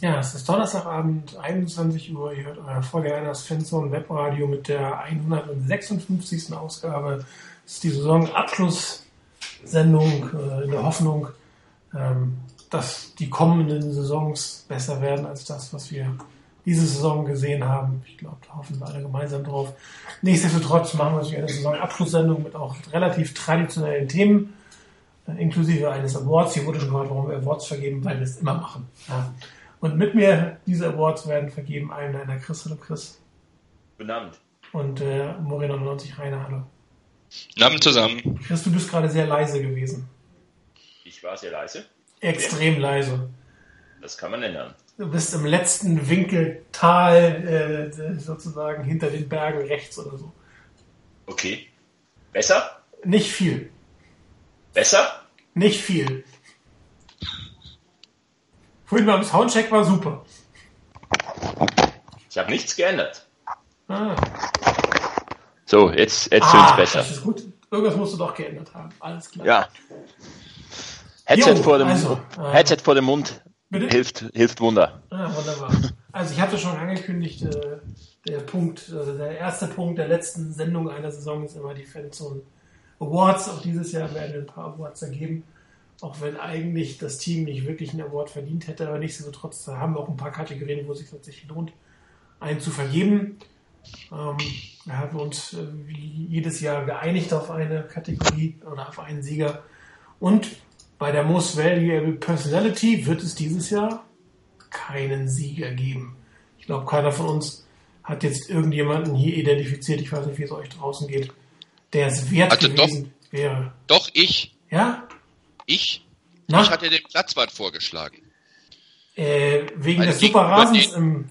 Ja, es ist Donnerstagabend, 21 Uhr. Ihr hört euer Vorgängers Fanzone Webradio mit der 156. Ausgabe. Das ist die Saisonabschlusssendung äh, in der Hoffnung, ähm, dass die kommenden Saisons besser werden als das, was wir diese Saison gesehen haben. Ich glaube, da hoffen wir alle gemeinsam drauf. Nichtsdestotrotz machen wir natürlich eine Saisonabschlusssendung mit auch relativ traditionellen Themen, äh, inklusive eines Awards. Hier wurde schon gehört, warum wir Awards vergeben, weil wir es immer machen. Ja. Und mit mir diese Awards werden vergeben allen deiner Chris. Hallo Chris. Guten Abend. Und äh, Moreno90 Rainer, hallo. Guten Abend zusammen. Chris, du bist gerade sehr leise gewesen. Ich war sehr leise. Extrem okay. leise. Das kann man ändern. Du bist im letzten Winkeltal äh, sozusagen hinter den Bergen rechts oder so. Okay. Besser? Nicht viel. Besser? Nicht viel. Vorhin beim Soundcheck war super. Ich habe nichts geändert. Ah. So, jetzt, jetzt ah, besser. Das ist gut. Irgendwas musst du doch geändert haben. Alles klar. Ja. Headset, jo, vor, dem, also, äh, Headset vor dem Mund bitte? hilft, hilft Wunder. Ah, wunderbar. Also ich hatte schon angekündigt, äh, der Punkt, also der erste Punkt der letzten Sendung einer Saison ist immer die Fanzone Awards. Auch dieses Jahr werden wir ein paar Awards ergeben. Auch wenn eigentlich das Team nicht wirklich einen Award verdient hätte, aber nichtsdestotrotz haben wir auch ein paar Kategorien, wo es sich tatsächlich lohnt, einen zu vergeben. Ähm, wir haben uns äh, wie jedes Jahr geeinigt auf eine Kategorie oder auf einen Sieger. Und bei der Most Valuable Personality wird es dieses Jahr keinen Sieger geben. Ich glaube, keiner von uns hat jetzt irgendjemanden hier identifiziert, ich weiß nicht, wie es euch draußen geht, der es wert also gewesen doch, wäre. Doch, ich. Ja? Ich? Na? Ich hatte den Platzwart vorgeschlagen. Äh, wegen des Superrasens im.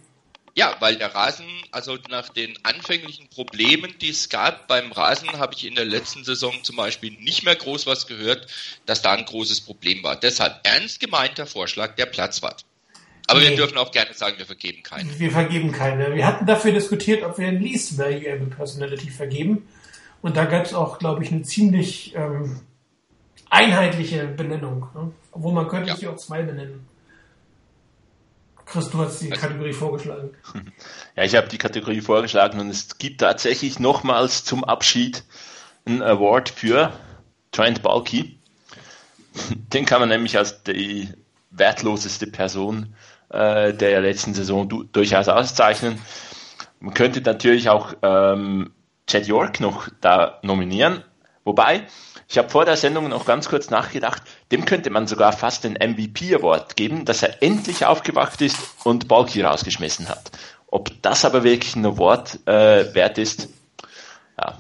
Ja, weil der Rasen, also nach den anfänglichen Problemen, die es gab beim Rasen, habe ich in der letzten Saison zum Beispiel nicht mehr groß was gehört, dass da ein großes Problem war. Deshalb ernst gemeinter Vorschlag der Platzwart. Aber nee. wir dürfen auch gerne sagen, wir vergeben keinen. Wir vergeben keine. Wir hatten dafür diskutiert, ob wir ein Least Valuable Personality vergeben. Und da gab es auch, glaube ich, eine ziemlich ähm, einheitliche Benennung. Ne? Obwohl man könnte ja. sie auch zwei benennen. Chris, du hast die also, Kategorie vorgeschlagen. Ja, ich habe die Kategorie vorgeschlagen und es gibt tatsächlich nochmals zum Abschied einen Award für Trent Balky. Den kann man nämlich als die wertloseste Person äh, der letzten Saison du durchaus auszeichnen. Man könnte natürlich auch ähm, Chad York noch da nominieren, wobei ich habe vor der Sendung noch ganz kurz nachgedacht, dem könnte man sogar fast den MVP Award geben, dass er endlich aufgewacht ist und Balki rausgeschmissen hat. Ob das aber wirklich ein Award äh, wert ist, ja.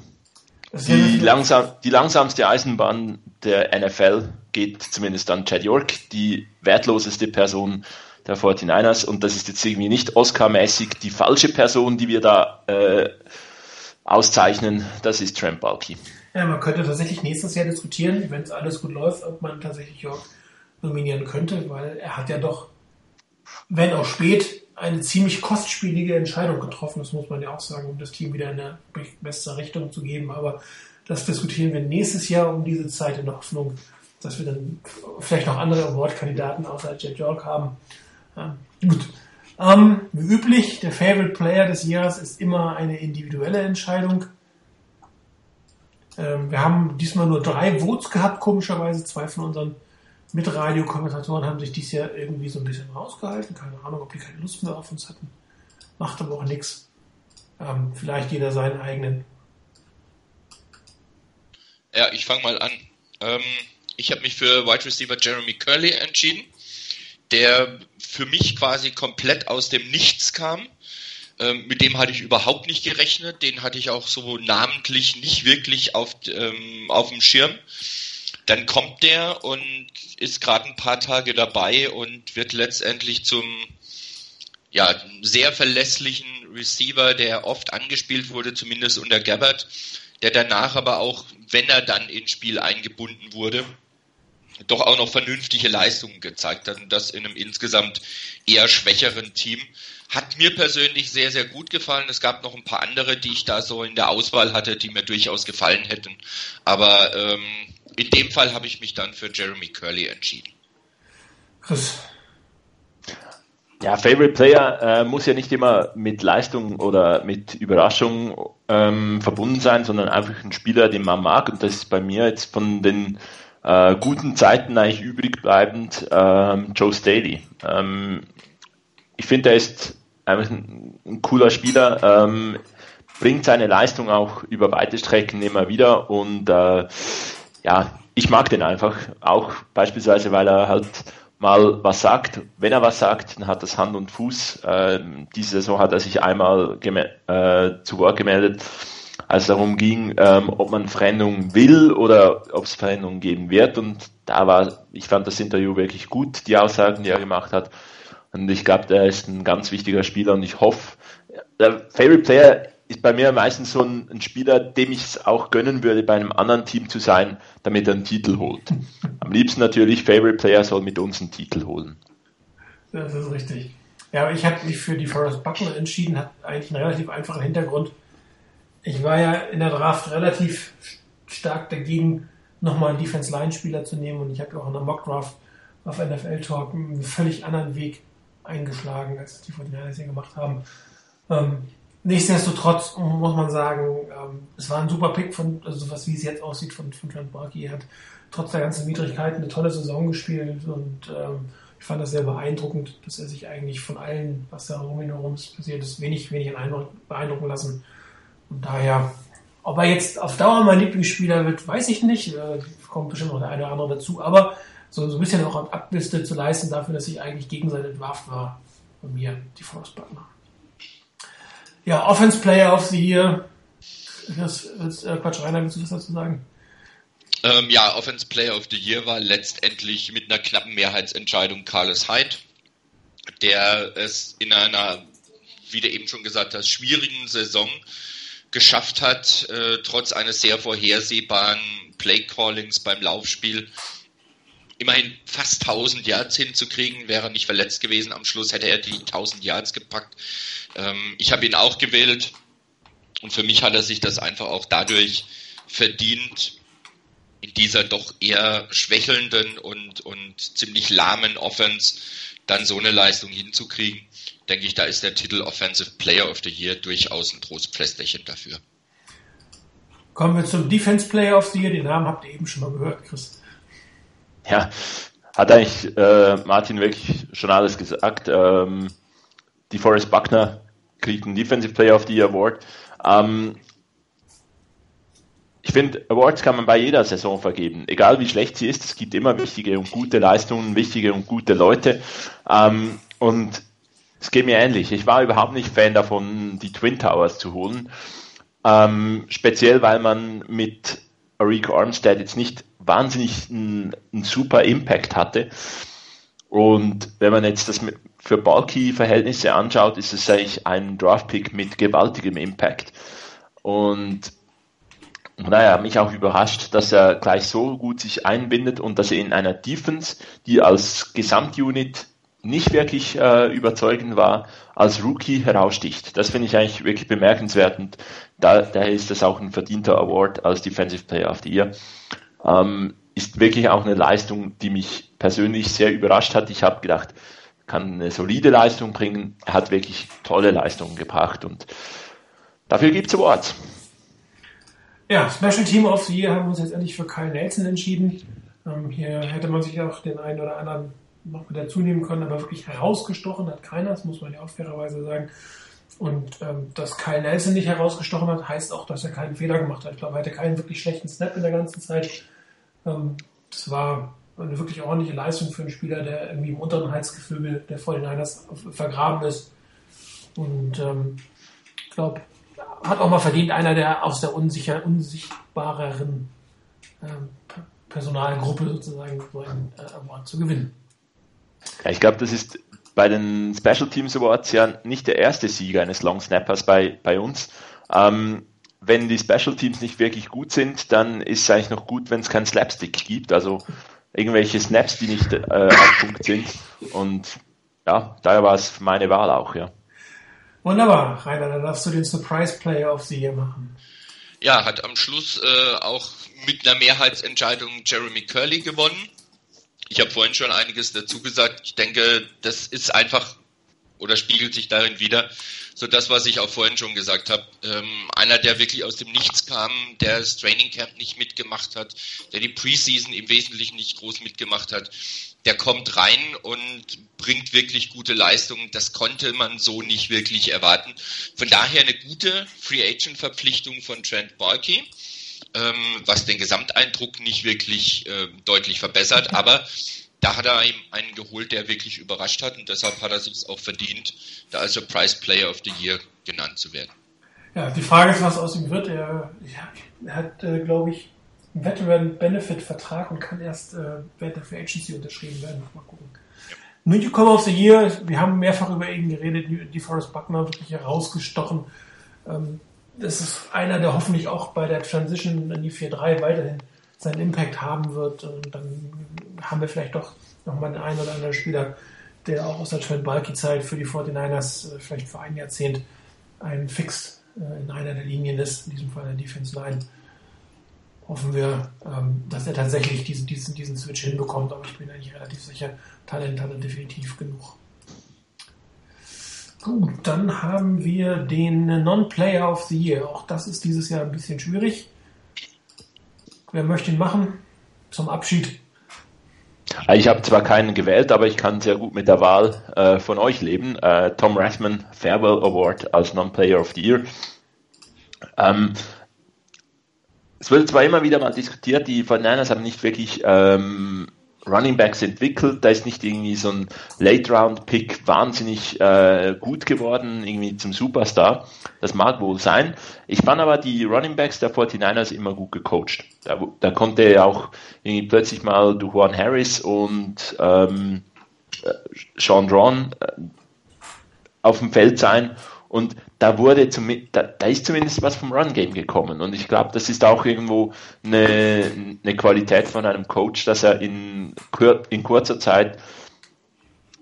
Die, langsam, die langsamste Eisenbahn der NFL geht zumindest an Chad York, die wertloseste Person der 49ers. Und das ist jetzt irgendwie nicht Oscar-mäßig die falsche Person, die wir da äh, auszeichnen. Das ist Trent Balky. Ja, man könnte tatsächlich nächstes Jahr diskutieren, wenn es alles gut läuft, ob man tatsächlich York nominieren könnte, weil er hat ja doch, wenn auch spät, eine ziemlich kostspielige Entscheidung getroffen. Das muss man ja auch sagen, um das Team wieder in eine bessere Richtung zu geben. Aber das diskutieren wir nächstes Jahr um diese Zeit in der Hoffnung, dass wir dann vielleicht noch andere Award-Kandidaten außer Jet York haben. Ja, gut. Ähm, wie üblich, der Favorite Player des Jahres ist immer eine individuelle Entscheidung. Ähm, wir haben diesmal nur drei Votes gehabt, komischerweise. Zwei von unseren Mitradiokommentatoren haben sich dieses Jahr irgendwie so ein bisschen rausgehalten. Keine Ahnung, ob die keine Lust mehr auf uns hatten. Macht aber auch nichts. Ähm, vielleicht jeder seinen eigenen. Ja, ich fange mal an. Ähm, ich habe mich für Wide Receiver Jeremy Curley entschieden, der für mich quasi komplett aus dem Nichts kam. Ähm, mit dem hatte ich überhaupt nicht gerechnet. Den hatte ich auch so namentlich nicht wirklich auf, ähm, auf dem Schirm. Dann kommt der und ist gerade ein paar Tage dabei und wird letztendlich zum ja, sehr verlässlichen Receiver, der oft angespielt wurde, zumindest unter Gabbard, der danach aber auch, wenn er dann ins Spiel eingebunden wurde, doch auch noch vernünftige Leistungen gezeigt hat und das in einem insgesamt eher schwächeren Team. Hat mir persönlich sehr, sehr gut gefallen. Es gab noch ein paar andere, die ich da so in der Auswahl hatte, die mir durchaus gefallen hätten. Aber ähm, in dem Fall habe ich mich dann für Jeremy Curley entschieden. Chris. Ja, Favorite Player äh, muss ja nicht immer mit Leistung oder mit Überraschung ähm, verbunden sein, sondern einfach ein Spieler, den man mag. Und das ist bei mir jetzt von den äh, guten Zeiten eigentlich übrig bleibend ähm, Joe Staley. Ähm, ich finde, er ist einfach ein, ein cooler Spieler, ähm, bringt seine Leistung auch über weite Strecken immer wieder und äh, ja, ich mag den einfach, auch beispielsweise, weil er halt mal was sagt. Wenn er was sagt, dann hat das Hand und Fuß. Äh, diese Saison hat er sich einmal äh, zu Wort gemeldet, als darum ging, ähm, ob man Veränderungen will oder ob es Veränderungen geben wird. Und da war, ich fand das Interview wirklich gut, die Aussagen, die er gemacht hat. Und ich glaube, der ist ein ganz wichtiger Spieler und ich hoffe, der Favorite Player ist bei mir meistens so ein, ein Spieler, dem ich es auch gönnen würde, bei einem anderen Team zu sein, damit er einen Titel holt. Am liebsten natürlich, Favorite Player soll mit uns einen Titel holen. Das ist richtig. Ja, aber ich habe mich für die Forest Buckner entschieden, hat eigentlich einen relativ einfachen Hintergrund. Ich war ja in der Draft relativ stark dagegen, nochmal einen Defense-Line-Spieler zu nehmen und ich habe ja auch in der Mock-Draft auf NFL Talk einen völlig anderen Weg eingeschlagen, als die 49ers hier gemacht haben. Ähm, Nichtsdestotrotz muss man sagen, ähm, es war ein super Pick von, also was wie es jetzt aussieht von, von Trent Barkey. Er hat trotz der ganzen Widrigkeiten eine tolle Saison gespielt und ähm, ich fand das sehr beeindruckend, dass er sich eigentlich von allen, was da rum herum passiert ist, wenig, wenig beeindrucken lassen. Und daher, ob er jetzt auf Dauer mein Lieblingsspieler wird, weiß ich nicht. Äh, kommt bestimmt noch der eine oder andere dazu. Aber so, so ein bisschen auch eine Abliste zu leisten dafür, dass ich eigentlich gegen seinen Entwurf war, bei mir die Force Butler. Ja, Offense Player of the Year. Das ist äh, Quatsch, Rainer, willst du das dazu sagen? Ähm, ja, Offense Player of the Year war letztendlich mit einer knappen Mehrheitsentscheidung Carlos Hyde, der es in einer, wie du eben schon gesagt hast, schwierigen Saison geschafft hat, äh, trotz eines sehr vorhersehbaren Play-Callings beim Laufspiel immerhin fast 1000 Yards hinzukriegen. Wäre er nicht verletzt gewesen am Schluss, hätte er die 1000 Yards gepackt. Ähm, ich habe ihn auch gewählt und für mich hat er sich das einfach auch dadurch verdient, in dieser doch eher schwächelnden und, und ziemlich lahmen Offense dann so eine Leistung hinzukriegen, denke ich, da ist der Titel Offensive Player of the Year durchaus ein Trostpflästerchen dafür. Kommen wir zum Defense Player of the Year. Den Namen habt ihr eben schon mal gehört, Chris. Ja, hat eigentlich äh, Martin wirklich schon alles gesagt. Ähm, die Forrest Buckner kriegt einen Defensive Player of the Year Award. Ähm, ich finde, Awards kann man bei jeder Saison vergeben, egal wie schlecht sie ist. Es gibt immer wichtige und gute Leistungen, wichtige und gute Leute. Ähm, und es geht mir ähnlich. Ich war überhaupt nicht Fan davon, die Twin Towers zu holen. Ähm, speziell, weil man mit Arik Armstead jetzt nicht wahnsinnig einen, einen super Impact hatte. Und wenn man jetzt das mit, für Bulky-Verhältnisse anschaut, ist es eigentlich ein Draftpick mit gewaltigem Impact. Und naja, mich auch überrascht, dass er gleich so gut sich einbindet und dass er in einer Defense, die als Gesamtunit nicht wirklich äh, überzeugend war, als Rookie heraussticht. Das finde ich eigentlich wirklich bemerkenswert und da, daher ist das auch ein verdienter Award als Defensive Player of the Year. Ähm, ist wirklich auch eine Leistung, die mich persönlich sehr überrascht hat. Ich habe gedacht, kann eine solide Leistung bringen. Er hat wirklich tolle Leistungen gebracht und dafür gibt es Awards. Ja, Special Team of the Year haben wir uns jetzt endlich für Kyle Nelson entschieden. Ähm, hier hätte man sich auch den einen oder anderen noch mit dazu nehmen können, aber wirklich herausgestochen hat keiner, das muss man ja auch fairerweise sagen. Und ähm, dass Kyle Nelson nicht herausgestochen hat, heißt auch, dass er keinen Fehler gemacht hat. Ich glaube, er hatte keinen wirklich schlechten Snap in der ganzen Zeit. Ähm, das war eine wirklich ordentliche Leistung für einen Spieler, der irgendwie im unteren Halsgefüge der vor den vergraben ist. Und ähm, ich glaube, hat auch mal verdient, einer der aus der unsicher, unsichtbareren ähm, Personalgruppe sozusagen so einen äh, Award zu gewinnen. Ja, ich glaube, das ist bei den Special Teams Awards ja nicht der erste Sieger eines Long Snappers bei, bei uns. Ähm, wenn die Special Teams nicht wirklich gut sind, dann ist es eigentlich noch gut, wenn es keinen Slapstick gibt. Also irgendwelche Snaps, die nicht äh, auf Punkt sind. Und ja, daher war es meine Wahl auch, ja. Wunderbar, Rainer, dann darfst du den Surprise Player of the Year machen. Ja, hat am Schluss äh, auch mit einer Mehrheitsentscheidung Jeremy Curley gewonnen. Ich habe vorhin schon einiges dazu gesagt. Ich denke, das ist einfach oder spiegelt sich darin wieder. So das, was ich auch vorhin schon gesagt habe. Ähm, einer, der wirklich aus dem Nichts kam, der das Training Camp nicht mitgemacht hat, der die Preseason im Wesentlichen nicht groß mitgemacht hat, der kommt rein und bringt wirklich gute Leistungen. Das konnte man so nicht wirklich erwarten. Von daher eine gute Free Agent Verpflichtung von Trent Balky, ähm, was den Gesamteindruck nicht wirklich äh, deutlich verbessert, aber da hat er ihm einen geholt, der wirklich überrascht hat und deshalb hat er sich auch verdient, da als Surprise Player of the Year genannt zu werden. Ja, die Frage ist, was aus ihm wird. Er, er hat, äh, glaube ich, Veteran Benefit Vertrag und kann erst äh, während der Free Agency unterschrieben werden. Mal gucken. Ja. Newcomer of the Year, wir haben mehrfach über ihn geredet, die Forrest Buckner wirklich herausgestochen. Ähm, das ist einer, der hoffentlich auch bei der Transition in die 4-3 weiterhin seinen Impact haben wird. Und dann haben wir vielleicht doch nochmal den einen oder anderen Spieler, der auch aus der Trent Balky-Zeit für die 49ers äh, vielleicht für ein Jahrzehnt ein Fix äh, in einer der Linien ist, in diesem Fall der Defense Line. Hoffen wir, ähm, dass er tatsächlich diesen, diesen, diesen Switch hinbekommt, aber ich bin eigentlich relativ sicher, Talent hat er definitiv genug. Gut, dann haben wir den Non-Player of the Year. Auch das ist dieses Jahr ein bisschen schwierig. Wer möchte ihn machen? Zum Abschied. Ich habe zwar keinen gewählt, aber ich kann sehr gut mit der Wahl äh, von euch leben. Äh, Tom Rathman Farewell Award als Non-Player of the Year. Ähm, es wird zwar immer wieder mal diskutiert, die 49ers haben nicht wirklich ähm, Running Backs entwickelt. Da ist nicht irgendwie so ein Late-Round-Pick wahnsinnig äh, gut geworden, irgendwie zum Superstar. Das mag wohl sein. Ich fand aber die Running Backs der 49ers immer gut gecoacht. Da, da konnte auch irgendwie plötzlich mal Dujuan Harris und ähm, äh, Sean Drawn äh, auf dem Feld sein und da wurde zum, da, da ist zumindest was vom Run-Game gekommen. Und ich glaube, das ist auch irgendwo eine, eine Qualität von einem Coach, dass er in, in kurzer Zeit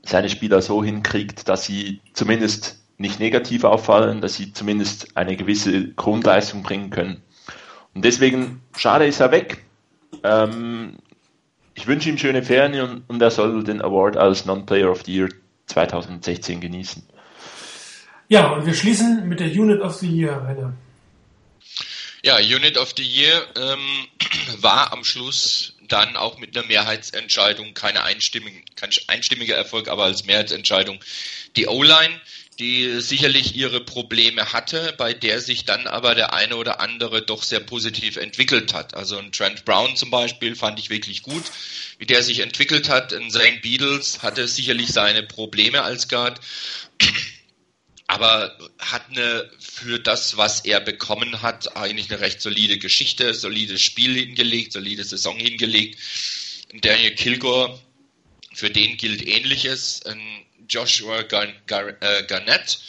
seine Spieler so hinkriegt, dass sie zumindest nicht negativ auffallen, dass sie zumindest eine gewisse Grundleistung bringen können. Und deswegen, schade ist er weg. Ähm, ich wünsche ihm schöne Ferien und, und er soll den Award als Non-Player of the Year 2016 genießen. Ja, und wir schließen mit der Unit of the Year, Rainer. Ja, Unit of the Year ähm, war am Schluss dann auch mit einer Mehrheitsentscheidung, keine einstimmigen, kein einstimmiger Erfolg, aber als Mehrheitsentscheidung die O-Line, die sicherlich ihre Probleme hatte, bei der sich dann aber der eine oder andere doch sehr positiv entwickelt hat. Also ein Trent Brown zum Beispiel fand ich wirklich gut, wie der sich entwickelt hat. Ein Zane Beatles hatte sicherlich seine Probleme als Guard aber hat eine für das, was er bekommen hat, eigentlich eine recht solide Geschichte, solides Spiel hingelegt, solide Saison hingelegt. Daniel Kilgore, für den gilt ähnliches. Joshua äh, Garnett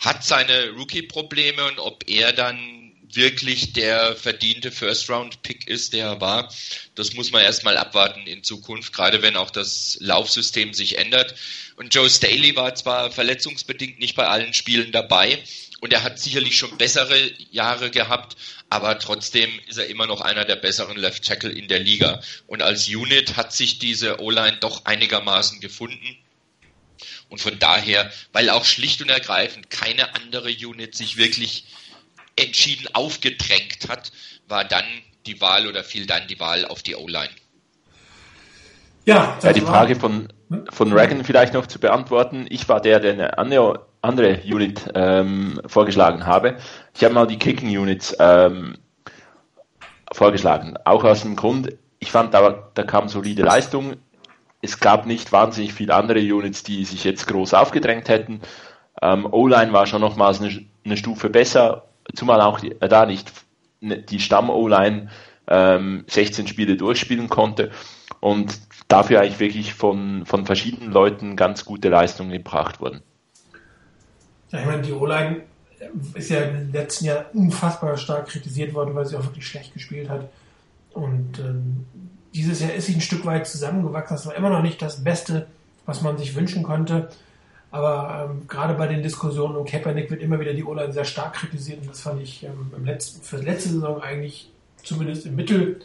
hat seine Rookie-Probleme und ob er dann wirklich der verdiente First-Round-Pick ist, der er war. Das muss man erstmal abwarten in Zukunft, gerade wenn auch das Laufsystem sich ändert. Und Joe Staley war zwar verletzungsbedingt nicht bei allen Spielen dabei und er hat sicherlich schon bessere Jahre gehabt, aber trotzdem ist er immer noch einer der besseren Left Tackle in der Liga. Und als Unit hat sich diese O-Line doch einigermaßen gefunden. Und von daher, weil auch schlicht und ergreifend keine andere Unit sich wirklich entschieden aufgedrängt hat, war dann die Wahl oder fiel dann die Wahl auf die O-Line. Ja, ja, die Frage von, von Reagan vielleicht noch zu beantworten. Ich war der, der eine andere, andere Unit ähm, vorgeschlagen habe. Ich habe mal die Kicking Units ähm, vorgeschlagen. Auch aus dem Grund, ich fand, da, da kam solide Leistung. Es gab nicht wahnsinnig viele andere Units, die sich jetzt groß aufgedrängt hätten. Ähm, O-Line war schon nochmals eine, eine Stufe besser zumal auch äh, da nicht ne, die Stamm-O-Line ähm, 16 Spiele durchspielen konnte und dafür eigentlich wirklich von, von verschiedenen Leuten ganz gute Leistungen gebracht wurden. Ja, ich meine, die O-Line ist ja im letzten Jahr unfassbar stark kritisiert worden, weil sie auch wirklich schlecht gespielt hat. Und ähm, dieses Jahr ist sie ein Stück weit zusammengewachsen. Das war immer noch nicht das Beste, was man sich wünschen konnte. Aber ähm, gerade bei den Diskussionen um Kaepernick wird immer wieder die O-Line sehr stark kritisiert und das fand ich ähm, im letzten, für letzte Saison eigentlich zumindest im Mittel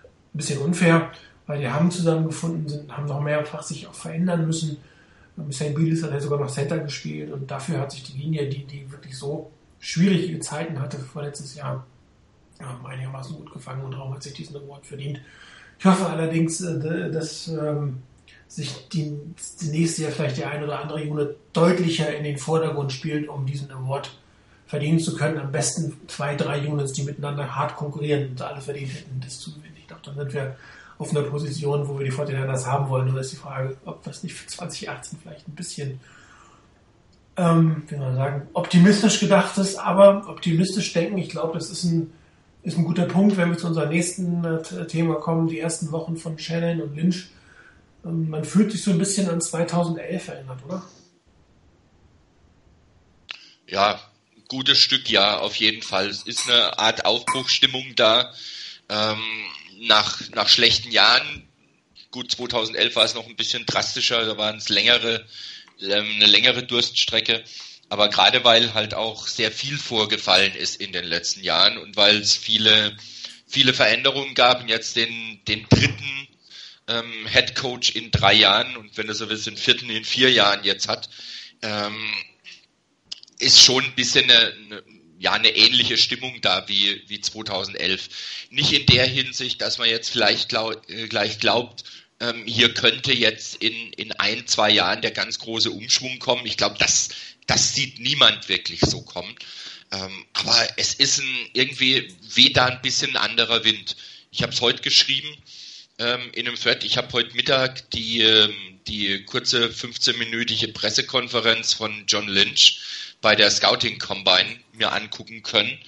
ein bisschen unfair, weil die haben zusammengefunden, sind, haben noch mehrfach sich auch verändern müssen. St. Bilis hat ja sogar noch Center gespielt und dafür hat sich die Linie, die, die wirklich so schwierige Zeiten hatte vorletztes Jahr, ähm, einigermaßen gut gefangen und Raum hat sich diesen Award verdient. Ich hoffe allerdings, äh, dass ähm, sich die, die nächste Jahr vielleicht der ein oder andere Unit deutlicher in den Vordergrund spielt, um diesen Award verdienen zu können. Am besten zwei, drei Units, die miteinander hart konkurrieren und alle verdient hätten, das zu gewinnen. Ich glaube, dann sind wir auf einer Position, wo wir die 49ers haben wollen. Nur ist die Frage, ob das nicht für 2018 vielleicht ein bisschen, ähm, wie man sagen, optimistisch gedacht ist. Aber optimistisch denken, ich glaube, das ist ein, ist ein guter Punkt, wenn wir zu unserem nächsten äh, Thema kommen, die ersten Wochen von Shannon und Lynch. Ähm, man fühlt sich so ein bisschen an 2011 erinnert, oder? Ja, gutes Stück, ja, auf jeden Fall. Es ist eine Art Aufbruchstimmung da. Ähm, nach, nach schlechten Jahren, gut, 2011 war es noch ein bisschen drastischer, da waren es längere, ähm, eine längere Durststrecke. Aber gerade weil halt auch sehr viel vorgefallen ist in den letzten Jahren und weil es viele, viele Veränderungen gab und jetzt den, den dritten ähm, Head Coach in drei Jahren und wenn du so willst, den vierten in vier Jahren jetzt hat, ähm, ist schon ein bisschen eine, eine, ja, eine ähnliche Stimmung da wie, wie 2011. Nicht in der Hinsicht, dass man jetzt vielleicht glaub, äh, gleich glaubt, ähm, hier könnte jetzt in, in ein, zwei Jahren der ganz große Umschwung kommen. Ich glaube, das, das sieht niemand wirklich so kommen. Ähm, aber es ist ein, irgendwie weht da ein bisschen anderer Wind. Ich habe es heute geschrieben ähm, in einem Thread. Ich habe heute Mittag die, ähm, die kurze 15-minütige Pressekonferenz von John Lynch bei der Scouting Combine mir angucken können.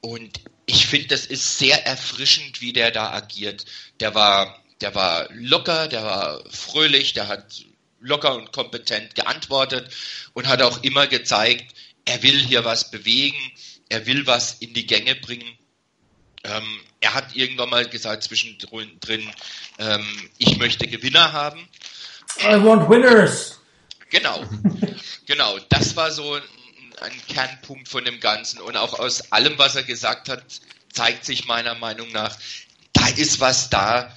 Und ich finde, das ist sehr erfrischend, wie der da agiert. Der war, der war locker, der war fröhlich, der hat locker und kompetent geantwortet und hat auch immer gezeigt, er will hier was bewegen, er will was in die Gänge bringen. Ähm, er hat irgendwann mal gesagt zwischendrin, ähm, ich möchte Gewinner haben. I want winners. Genau, genau. Das war so ein Kernpunkt von dem Ganzen. Und auch aus allem, was er gesagt hat, zeigt sich meiner Meinung nach, da ist was da,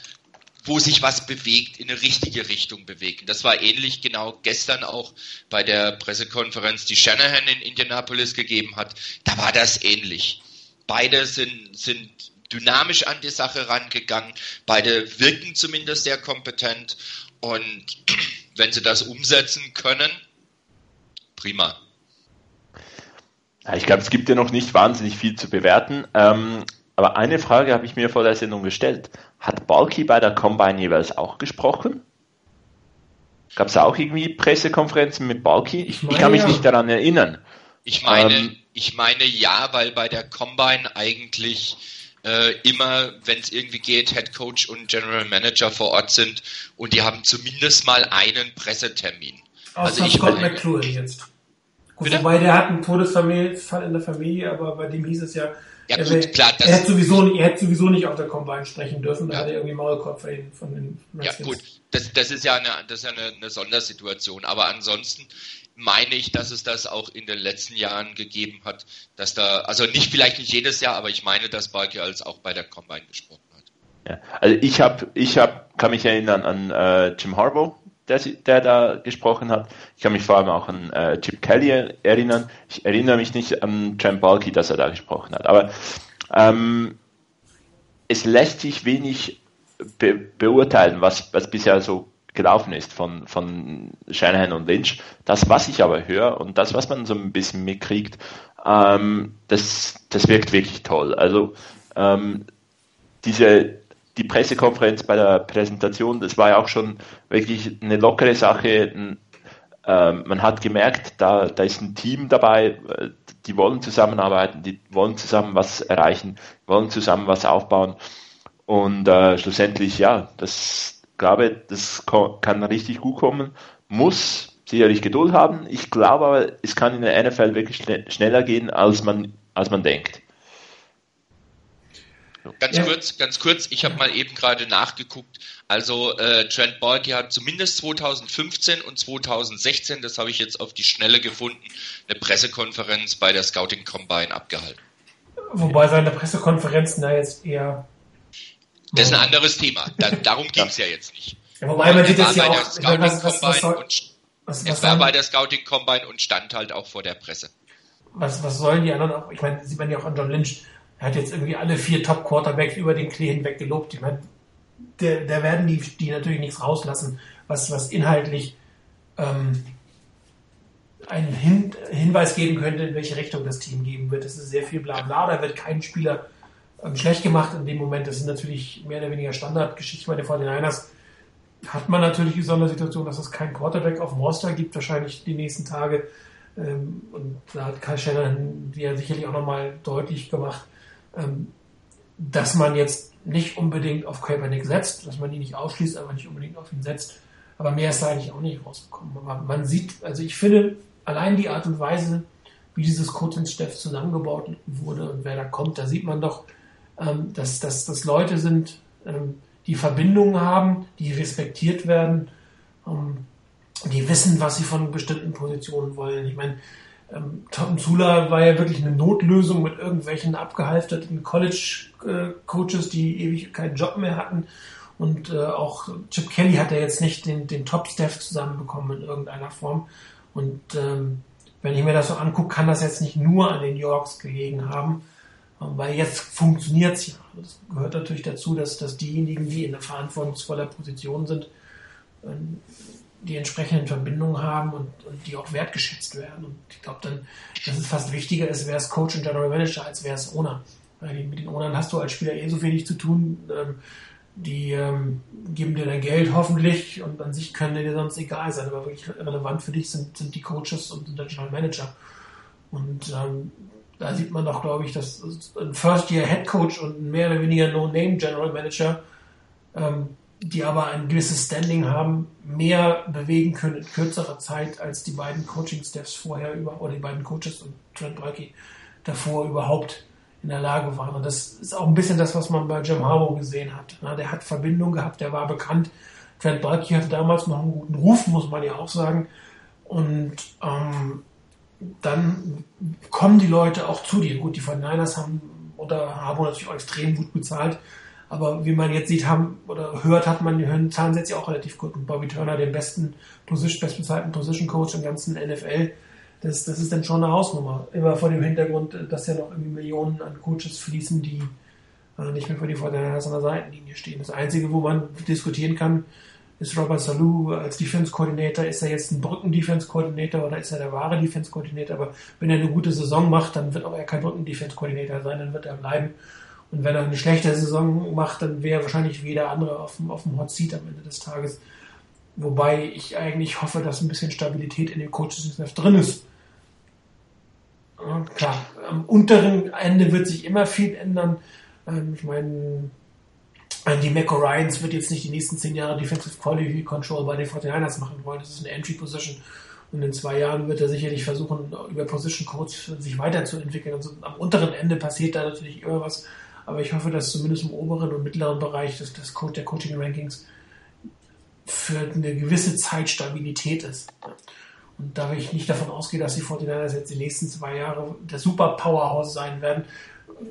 wo sich was bewegt, in eine richtige Richtung bewegt. Das war ähnlich genau gestern auch bei der Pressekonferenz, die Shanahan in Indianapolis gegeben hat. Da war das ähnlich. Beide sind, sind dynamisch an die Sache rangegangen. Beide wirken zumindest sehr kompetent. Und wenn sie das umsetzen können, prima. Ich glaube, es gibt ja noch nicht wahnsinnig viel zu bewerten. Ähm, aber eine Frage habe ich mir vor der Sendung gestellt. Hat Balki bei der Combine jeweils auch gesprochen? Gab es auch irgendwie Pressekonferenzen mit Balki? Ich, ich, kann mich ja. nicht daran erinnern. Ich meine, ähm, ich meine ja, weil bei der Combine eigentlich äh, immer, wenn es irgendwie geht, Head Coach und General Manager vor Ort sind und die haben zumindest mal einen Pressetermin. Außer also ich Scott McClure jetzt. Gut, wobei der hat einen Todesfall in der Familie, aber bei dem hieß es ja, ja er, gut, klar, er, hätte sowieso, er hätte sowieso nicht auf der Combine sprechen dürfen, da ja. hat er irgendwie Maulkorb von den, von den Ja gut, das, das ist ja, eine, das ist ja eine, eine Sondersituation, aber ansonsten meine ich, dass es das auch in den letzten Jahren gegeben hat, dass da, also nicht vielleicht nicht jedes Jahr, aber ich meine, dass Barkey als auch bei der Combine gesprochen hat. Ja, also ich habe, ich habe, kann mich erinnern an äh, Jim Harbaugh, der, der da gesprochen hat. Ich kann mich vor allem auch an äh, Chip Kelly erinnern. Ich erinnere mich nicht an Trent Balky, dass er da gesprochen hat. Aber ähm, es lässt sich wenig be beurteilen, was, was bisher so gelaufen ist von, von Shanahan und Lynch. Das, was ich aber höre und das, was man so ein bisschen mitkriegt, ähm, das, das wirkt wirklich toll. Also ähm, diese die Pressekonferenz bei der Präsentation, das war ja auch schon wirklich eine lockere Sache. Ähm, man hat gemerkt, da, da ist ein Team dabei, äh, die wollen zusammenarbeiten, die wollen zusammen was erreichen, wollen zusammen was aufbauen. Und äh, schlussendlich, ja, das glaube, das kann richtig gut kommen, muss sicherlich Geduld haben. Ich glaube aber, es kann in der NFL wirklich schneller gehen, als man, als man denkt. Ganz ja. kurz, ganz kurz, ich habe mal eben gerade nachgeguckt. Also äh, Trent Balky hat zumindest 2015 und 2016, das habe ich jetzt auf die Schnelle gefunden, eine Pressekonferenz bei der Scouting Combine abgehalten. Wobei seine Pressekonferenzen da jetzt eher. Das ist ein anderes Thema. Da, darum ging es ja jetzt nicht. Ja, wobei man sieht das ja auch. Was, was, was, soll, was, was es war bei der Scouting Combine und stand halt auch vor der Presse. Was, was sollen die anderen auch? Ich meine, sieht man ja auch an John Lynch. Er hat jetzt irgendwie alle vier Top Quarterbacks über den Klee hinweg gelobt. Ich meine, der, der werden die, die natürlich nichts rauslassen, was, was inhaltlich ähm, einen Hin Hinweis geben könnte, in welche Richtung das Team geben wird. Es ist sehr viel Blabla, da wird kein Spieler ähm, schlecht gemacht in dem Moment. Das sind natürlich mehr oder weniger Standardgeschichten bei den 49ers. Hat man natürlich die Sondersituation, dass es keinen Quarterback auf dem Roster gibt, wahrscheinlich die nächsten Tage. Ähm, und da hat Kai Shannon ja sicherlich auch nochmal deutlich gemacht, ähm, dass man jetzt nicht unbedingt auf Kaepernick setzt, dass man ihn nicht ausschließt, aber nicht unbedingt auf ihn setzt. Aber mehr ist da eigentlich auch nicht rausgekommen. Aber man sieht, also ich finde, allein die Art und Weise, wie dieses Coaching-Staff zusammengebaut wurde und wer da kommt, da sieht man doch, ähm, dass, dass das Leute sind, ähm, die Verbindungen haben, die respektiert werden, ähm, die wissen, was sie von bestimmten Positionen wollen. Ich meine, ähm, Tom Zula war ja wirklich eine Notlösung mit irgendwelchen abgehalfterten College-Coaches, die ewig keinen Job mehr hatten. Und äh, auch Chip Kelly hat ja jetzt nicht den, den Top-Staff zusammenbekommen in irgendeiner Form. Und ähm, wenn ich mir das so angucke, kann das jetzt nicht nur an den Yorks gelegen haben, weil jetzt funktioniert es ja. Das gehört natürlich dazu, dass, dass diejenigen, die in einer verantwortungsvoller Position sind, ähm, die entsprechenden Verbindungen haben und, und, die auch wertgeschätzt werden. Und ich glaube dann, dass es fast wichtiger ist, wer ist Coach und General Manager, als wer ist Owner. Weil mit den Ownern hast du als Spieler eh so wenig zu tun. Ähm, die ähm, geben dir dein Geld hoffentlich und an sich können dir sonst egal sein, aber wirklich relevant für dich sind, sind die Coaches und der General Manager. Und ähm, da sieht man doch, glaube ich, dass ein First-Year-Head Coach und ein mehr oder weniger No-Name General Manager, ähm, die aber ein gewisses Standing haben, mehr bewegen können in kürzerer Zeit als die beiden Coaching-Staffs vorher über, oder die beiden Coaches und Trent Baalke davor überhaupt in der Lage waren. Und das ist auch ein bisschen das, was man bei Jim Harbaugh gesehen hat. der hat Verbindung gehabt, der war bekannt. Trent Balky hatte damals noch einen guten Ruf, muss man ja auch sagen. Und ähm, dann kommen die Leute auch zu dir. Gut, die von Niners haben unter Harbaugh natürlich auch extrem gut bezahlt. Aber wie man jetzt sieht, haben oder hört, hat man, die hören Zahlen jetzt ja auch relativ gut. Und Bobby Turner, den besten Position, bestbezahlten Position Coach im ganzen NFL, das, das ist dann schon eine Hausnummer. Immer vor dem Hintergrund, dass ja noch irgendwie Millionen an Coaches fließen, die äh, nicht mehr für die Vorderhand an der Seitenlinie stehen. Das Einzige, wo man diskutieren kann, ist Robert Salou als Defense Coordinator. Ist er jetzt ein Brücken-Defense Coordinator oder ist er der wahre Defense Coordinator? Aber wenn er eine gute Saison macht, dann wird auch er kein Brücken-Defense Coordinator sein, dann wird er bleiben. Und wenn er eine schlechte Saison macht, dann wäre er wahrscheinlich wie jeder andere auf dem, auf dem Hot Seat am Ende des Tages. Wobei ich eigentlich hoffe, dass ein bisschen Stabilität in den Coaches drin ist klar, am unteren Ende wird sich immer viel ändern. Ähm, ich meine, die Maco Ryans wird jetzt nicht die nächsten zehn Jahre Defensive Quality Control bei den 49ers machen wollen. Das ist eine Entry Position. Und in zwei Jahren wird er sicherlich versuchen, über Position Codes sich weiterzuentwickeln. Also am unteren Ende passiert da natürlich immer was. Aber ich hoffe, dass zumindest im oberen und mittleren Bereich des, des Code, der Coaching Rankings für eine gewisse Zeit Stabilität ist. Und da ich nicht davon ausgehe, dass die 49ers jetzt die nächsten zwei Jahre der Super Powerhouse sein werden,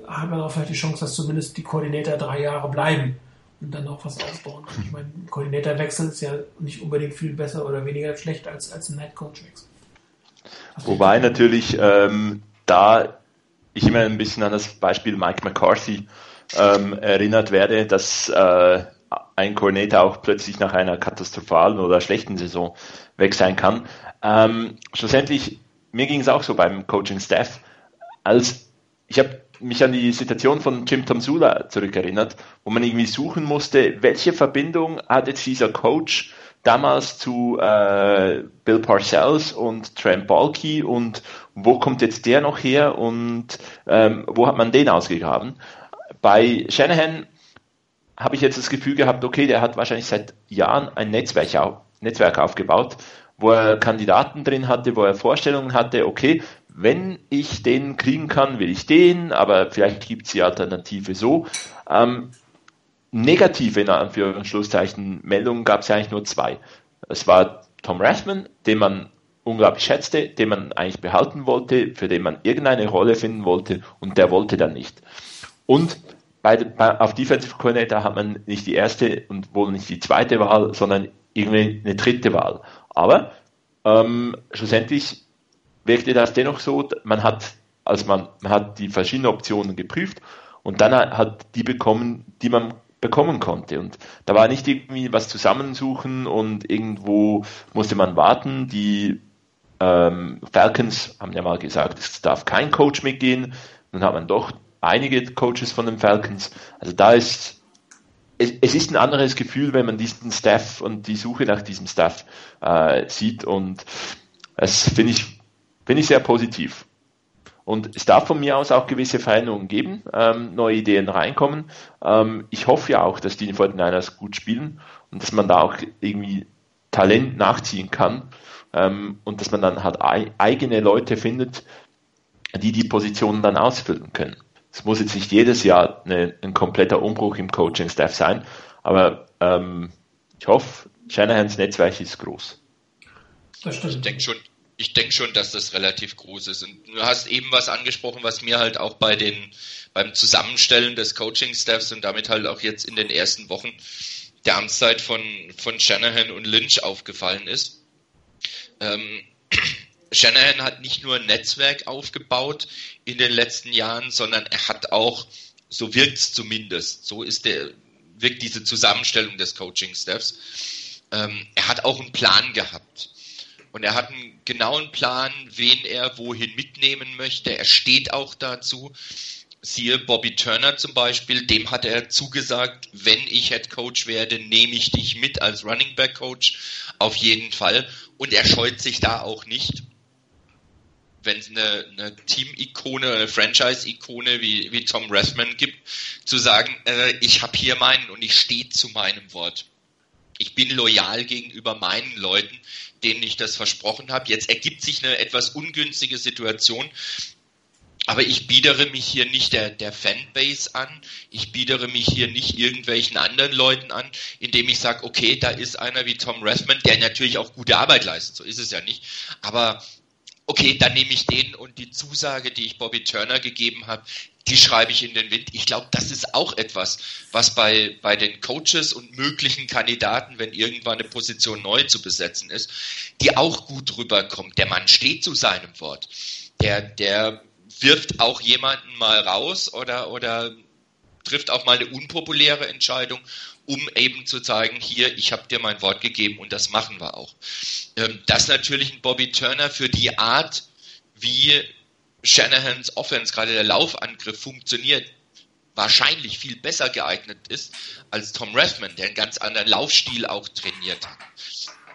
hat man auch vielleicht die Chance, dass zumindest die Koordinator drei Jahre bleiben und dann auch was aufbauen kann. Ich meine, Koordinatorwechsel ist ja nicht unbedingt viel besser oder weniger schlecht als, als ein Head-Coach-Wechsel. Wobei natürlich ähm, da ich immer ein bisschen an das Beispiel Mike McCarthy ähm, erinnert werde, dass äh, ein Koordinator auch plötzlich nach einer katastrophalen oder schlechten Saison weg sein kann. Ähm, schlussendlich, mir ging es auch so beim Coaching-Staff, als ich habe mich an die Situation von Jim Tomsula zurückerinnert, wo man irgendwie suchen musste, welche Verbindung hat jetzt dieser Coach damals zu äh, Bill Parcells und Trent Balky und wo kommt jetzt der noch her und ähm, wo hat man den ausgegraben? Bei Shanahan habe ich jetzt das Gefühl gehabt, okay, der hat wahrscheinlich seit Jahren ein Netzwerk, Netzwerk aufgebaut, wo er Kandidaten drin hatte, wo er Vorstellungen hatte, okay, wenn ich den kriegen kann, will ich den, aber vielleicht gibt es die Alternative so. Ähm, negative, in Anführungszeichen, Meldungen gab es ja eigentlich nur zwei. Es war Tom Rathman, den man unglaublich schätzte, den man eigentlich behalten wollte, für den man irgendeine Rolle finden wollte und der wollte dann nicht. Und bei, bei, auf Defensive Coordinator hat man nicht die erste und wohl nicht die zweite Wahl, sondern irgendwie eine dritte Wahl. Aber ähm, schlussendlich wirkte das dennoch so, man hat, also man, man hat die verschiedenen Optionen geprüft und dann hat die bekommen, die man bekommen konnte. Und da war nicht irgendwie was zusammensuchen und irgendwo musste man warten. Die ähm, Falcons haben ja mal gesagt, es darf kein Coach mitgehen. Nun hat man doch einige Coaches von den Falcons. Also da ist es, es ist ein anderes Gefühl, wenn man diesen Staff und die Suche nach diesem Staff äh, sieht und es finde ich, finde ich sehr positiv. Und es darf von mir aus auch gewisse Veränderungen geben, ähm, neue Ideen reinkommen. Ähm, ich hoffe ja auch, dass die 49ers gut spielen und dass man da auch irgendwie Talent nachziehen kann ähm, und dass man dann halt eigene Leute findet, die die Positionen dann ausfüllen können. Es muss jetzt nicht jedes Jahr eine, ein kompletter Umbruch im Coaching-Staff sein, aber ähm, ich hoffe, Shanahans Netzwerk ist groß. Das stimmt. Ich denke schon, ich denke schon, dass das relativ groß ist. Und du hast eben was angesprochen, was mir halt auch bei den, beim Zusammenstellen des Coaching-Staffs und damit halt auch jetzt in den ersten Wochen der Amtszeit von, von Shanahan und Lynch aufgefallen ist. Ähm, Shanahan hat nicht nur ein Netzwerk aufgebaut in den letzten Jahren, sondern er hat auch, so wirkt es zumindest, so ist der, wirkt diese Zusammenstellung des Coaching-Staffs, ähm, er hat auch einen Plan gehabt. Und er hat einen genauen Plan, wen er wohin mitnehmen möchte. Er steht auch dazu. Siehe Bobby Turner zum Beispiel, dem hat er zugesagt, wenn ich Head Coach werde, nehme ich dich mit als Running Back Coach. Auf jeden Fall. Und er scheut sich da auch nicht wenn es eine, eine Team-Ikone, eine Franchise-Ikone wie, wie Tom Rathman gibt, zu sagen, äh, ich habe hier meinen und ich stehe zu meinem Wort. Ich bin loyal gegenüber meinen Leuten, denen ich das versprochen habe. Jetzt ergibt sich eine etwas ungünstige Situation, aber ich biedere mich hier nicht der, der Fanbase an, ich biedere mich hier nicht irgendwelchen anderen Leuten an, indem ich sage, okay, da ist einer wie Tom Rathman, der natürlich auch gute Arbeit leistet, so ist es ja nicht, aber okay, dann nehme ich den und die Zusage, die ich Bobby Turner gegeben habe, die schreibe ich in den Wind. Ich glaube, das ist auch etwas, was bei, bei den Coaches und möglichen Kandidaten, wenn irgendwann eine Position neu zu besetzen ist, die auch gut rüberkommt. Der Mann steht zu seinem Wort. Der, der wirft auch jemanden mal raus oder, oder trifft auch mal eine unpopuläre Entscheidung um eben zu zeigen, hier, ich habe dir mein Wort gegeben und das machen wir auch. Ähm, dass natürlich ein Bobby Turner für die Art, wie Shanahans Offense, gerade der Laufangriff funktioniert, wahrscheinlich viel besser geeignet ist als Tom Rathman, der einen ganz anderen Laufstil auch trainiert hat.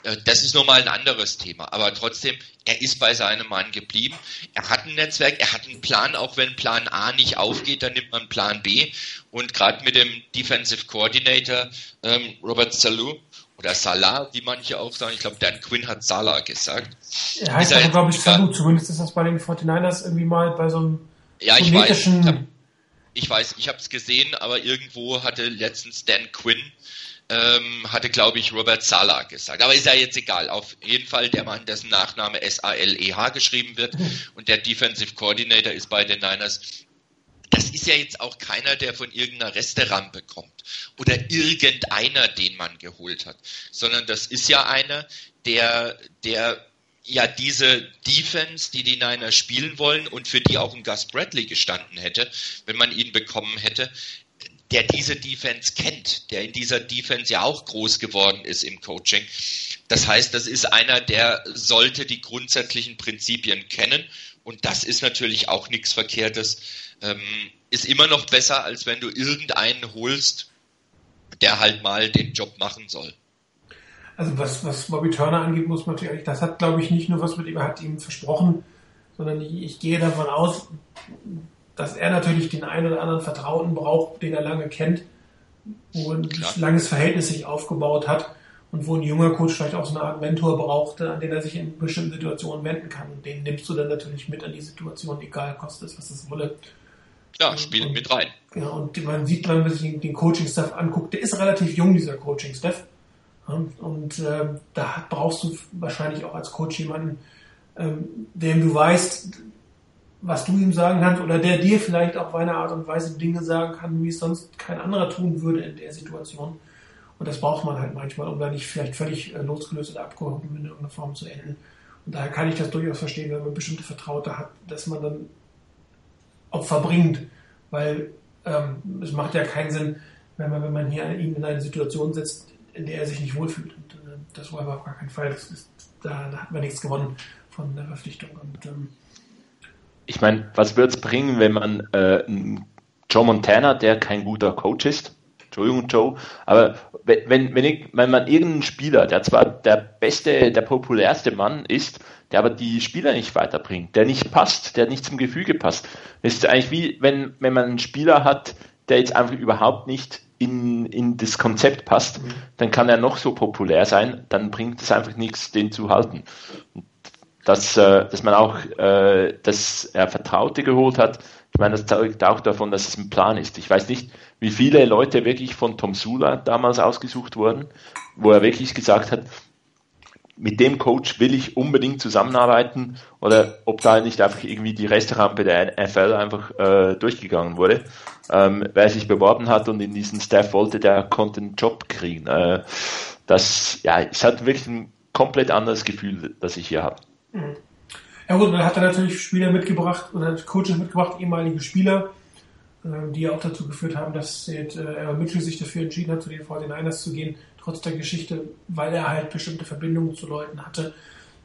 Äh, das ist nochmal ein anderes Thema. Aber trotzdem, er ist bei seinem Mann geblieben. Er hat ein Netzwerk, er hat einen Plan, auch wenn Plan A nicht aufgeht, dann nimmt man Plan B. Und gerade mit dem Defensive Coordinator ähm, Robert Salou oder Salah, wie manche auch sagen, ich glaube, Dan Quinn hat Salah gesagt. Er heißt aber, glaube ich, Salou. Zumindest ist das bei den 49ers irgendwie mal bei so einem ja, ich weiß, ich, hab, ich weiß, ich habe es gesehen, aber irgendwo hatte letztens Dan Quinn ähm, hatte, glaube ich, Robert Sala gesagt. Aber ist ja jetzt egal. Auf jeden Fall der Mann, dessen Nachname S-A-L-E-H geschrieben wird und der Defensive Coordinator ist bei den Niners. Das ist ja jetzt auch keiner, der von irgendeiner Resterampe kommt oder irgendeiner, den man geholt hat, sondern das ist ja einer, der, der ja diese Defense, die die Niners spielen wollen und für die auch ein Gus Bradley gestanden hätte, wenn man ihn bekommen hätte, der diese Defense kennt, der in dieser Defense ja auch groß geworden ist im Coaching. Das heißt, das ist einer, der sollte die grundsätzlichen Prinzipien kennen und das ist natürlich auch nichts Verkehrtes. Ähm, ist immer noch besser, als wenn du irgendeinen holst, der halt mal den Job machen soll. Also was, was Bobby Turner angeht, muss man natürlich, das hat glaube ich nicht nur was mit ihm, er hat ihm versprochen, sondern ich, ich gehe davon aus, dass er natürlich den einen oder anderen Vertrauten braucht, den er lange kennt, wo ein Klar. langes Verhältnis sich aufgebaut hat und wo ein junger Coach vielleicht auch so eine Art Mentor brauchte, an den er sich in bestimmten Situationen wenden kann. Und den nimmst du dann natürlich mit an die Situation, egal kostet es, was es wolle. Ja, spielt mit rein. Genau, und man sieht, wenn man sich den Coaching-Staff anguckt, der ist relativ jung, dieser Coaching-Staff. Und äh, da brauchst du wahrscheinlich auch als Coach jemanden, ähm, dem du weißt, was du ihm sagen kannst oder der dir vielleicht auf eine Art und Weise Dinge sagen kann, wie es sonst kein anderer tun würde in der Situation. Und das braucht man halt manchmal, um da nicht vielleicht völlig äh, losgelöst oder abgehoben in irgendeiner Form zu enden. Und daher kann ich das durchaus verstehen, wenn man bestimmte Vertraute hat, dass man dann Opfer bringt. Weil ähm, es macht ja keinen Sinn, wenn man, wenn man hier ihn in eine Situation setzt, in der er sich nicht wohlfühlt. Und äh, das wollen wir auf gar keinen Fall. Ist, da, da, hat man nichts gewonnen von der Verpflichtung. Und, ähm, ich meine, was wird es bringen, wenn man äh, Joe Montana, der kein guter Coach ist, Entschuldigung, Joe, aber wenn, wenn, ich, wenn man irgendeinen Spieler, der zwar der beste, der populärste Mann ist, der aber die Spieler nicht weiterbringt, der nicht passt, der nicht zum Gefüge passt, ist eigentlich wie wenn, wenn man einen Spieler hat, der jetzt einfach überhaupt nicht in, in das Konzept passt, mhm. dann kann er noch so populär sein, dann bringt es einfach nichts, den zu halten. Dass, äh, dass man auch, äh, dass er Vertraute geholt hat, ich meine, das zeugt auch davon, dass es ein Plan ist. Ich weiß nicht, wie viele Leute wirklich von Tom Sula damals ausgesucht wurden, wo er wirklich gesagt hat, mit dem Coach will ich unbedingt zusammenarbeiten oder ob da nicht einfach irgendwie die Restaurante der NFL einfach äh, durchgegangen wurde. Ähm, wer sich beworben hat und in diesen Staff wollte, der konnte einen Job kriegen. Äh, das, ja, es hat wirklich ein komplett anderes Gefühl, das ich hier habe. Ja gut, dann hat er natürlich Spieler mitgebracht oder Coaches mitgebracht, ehemalige Spieler, äh, die auch dazu geführt haben, dass jetzt, äh, er Mitchell sich dafür entschieden hat, zu den 49ers zu gehen trotz der Geschichte, weil er halt bestimmte Verbindungen zu Leuten hatte.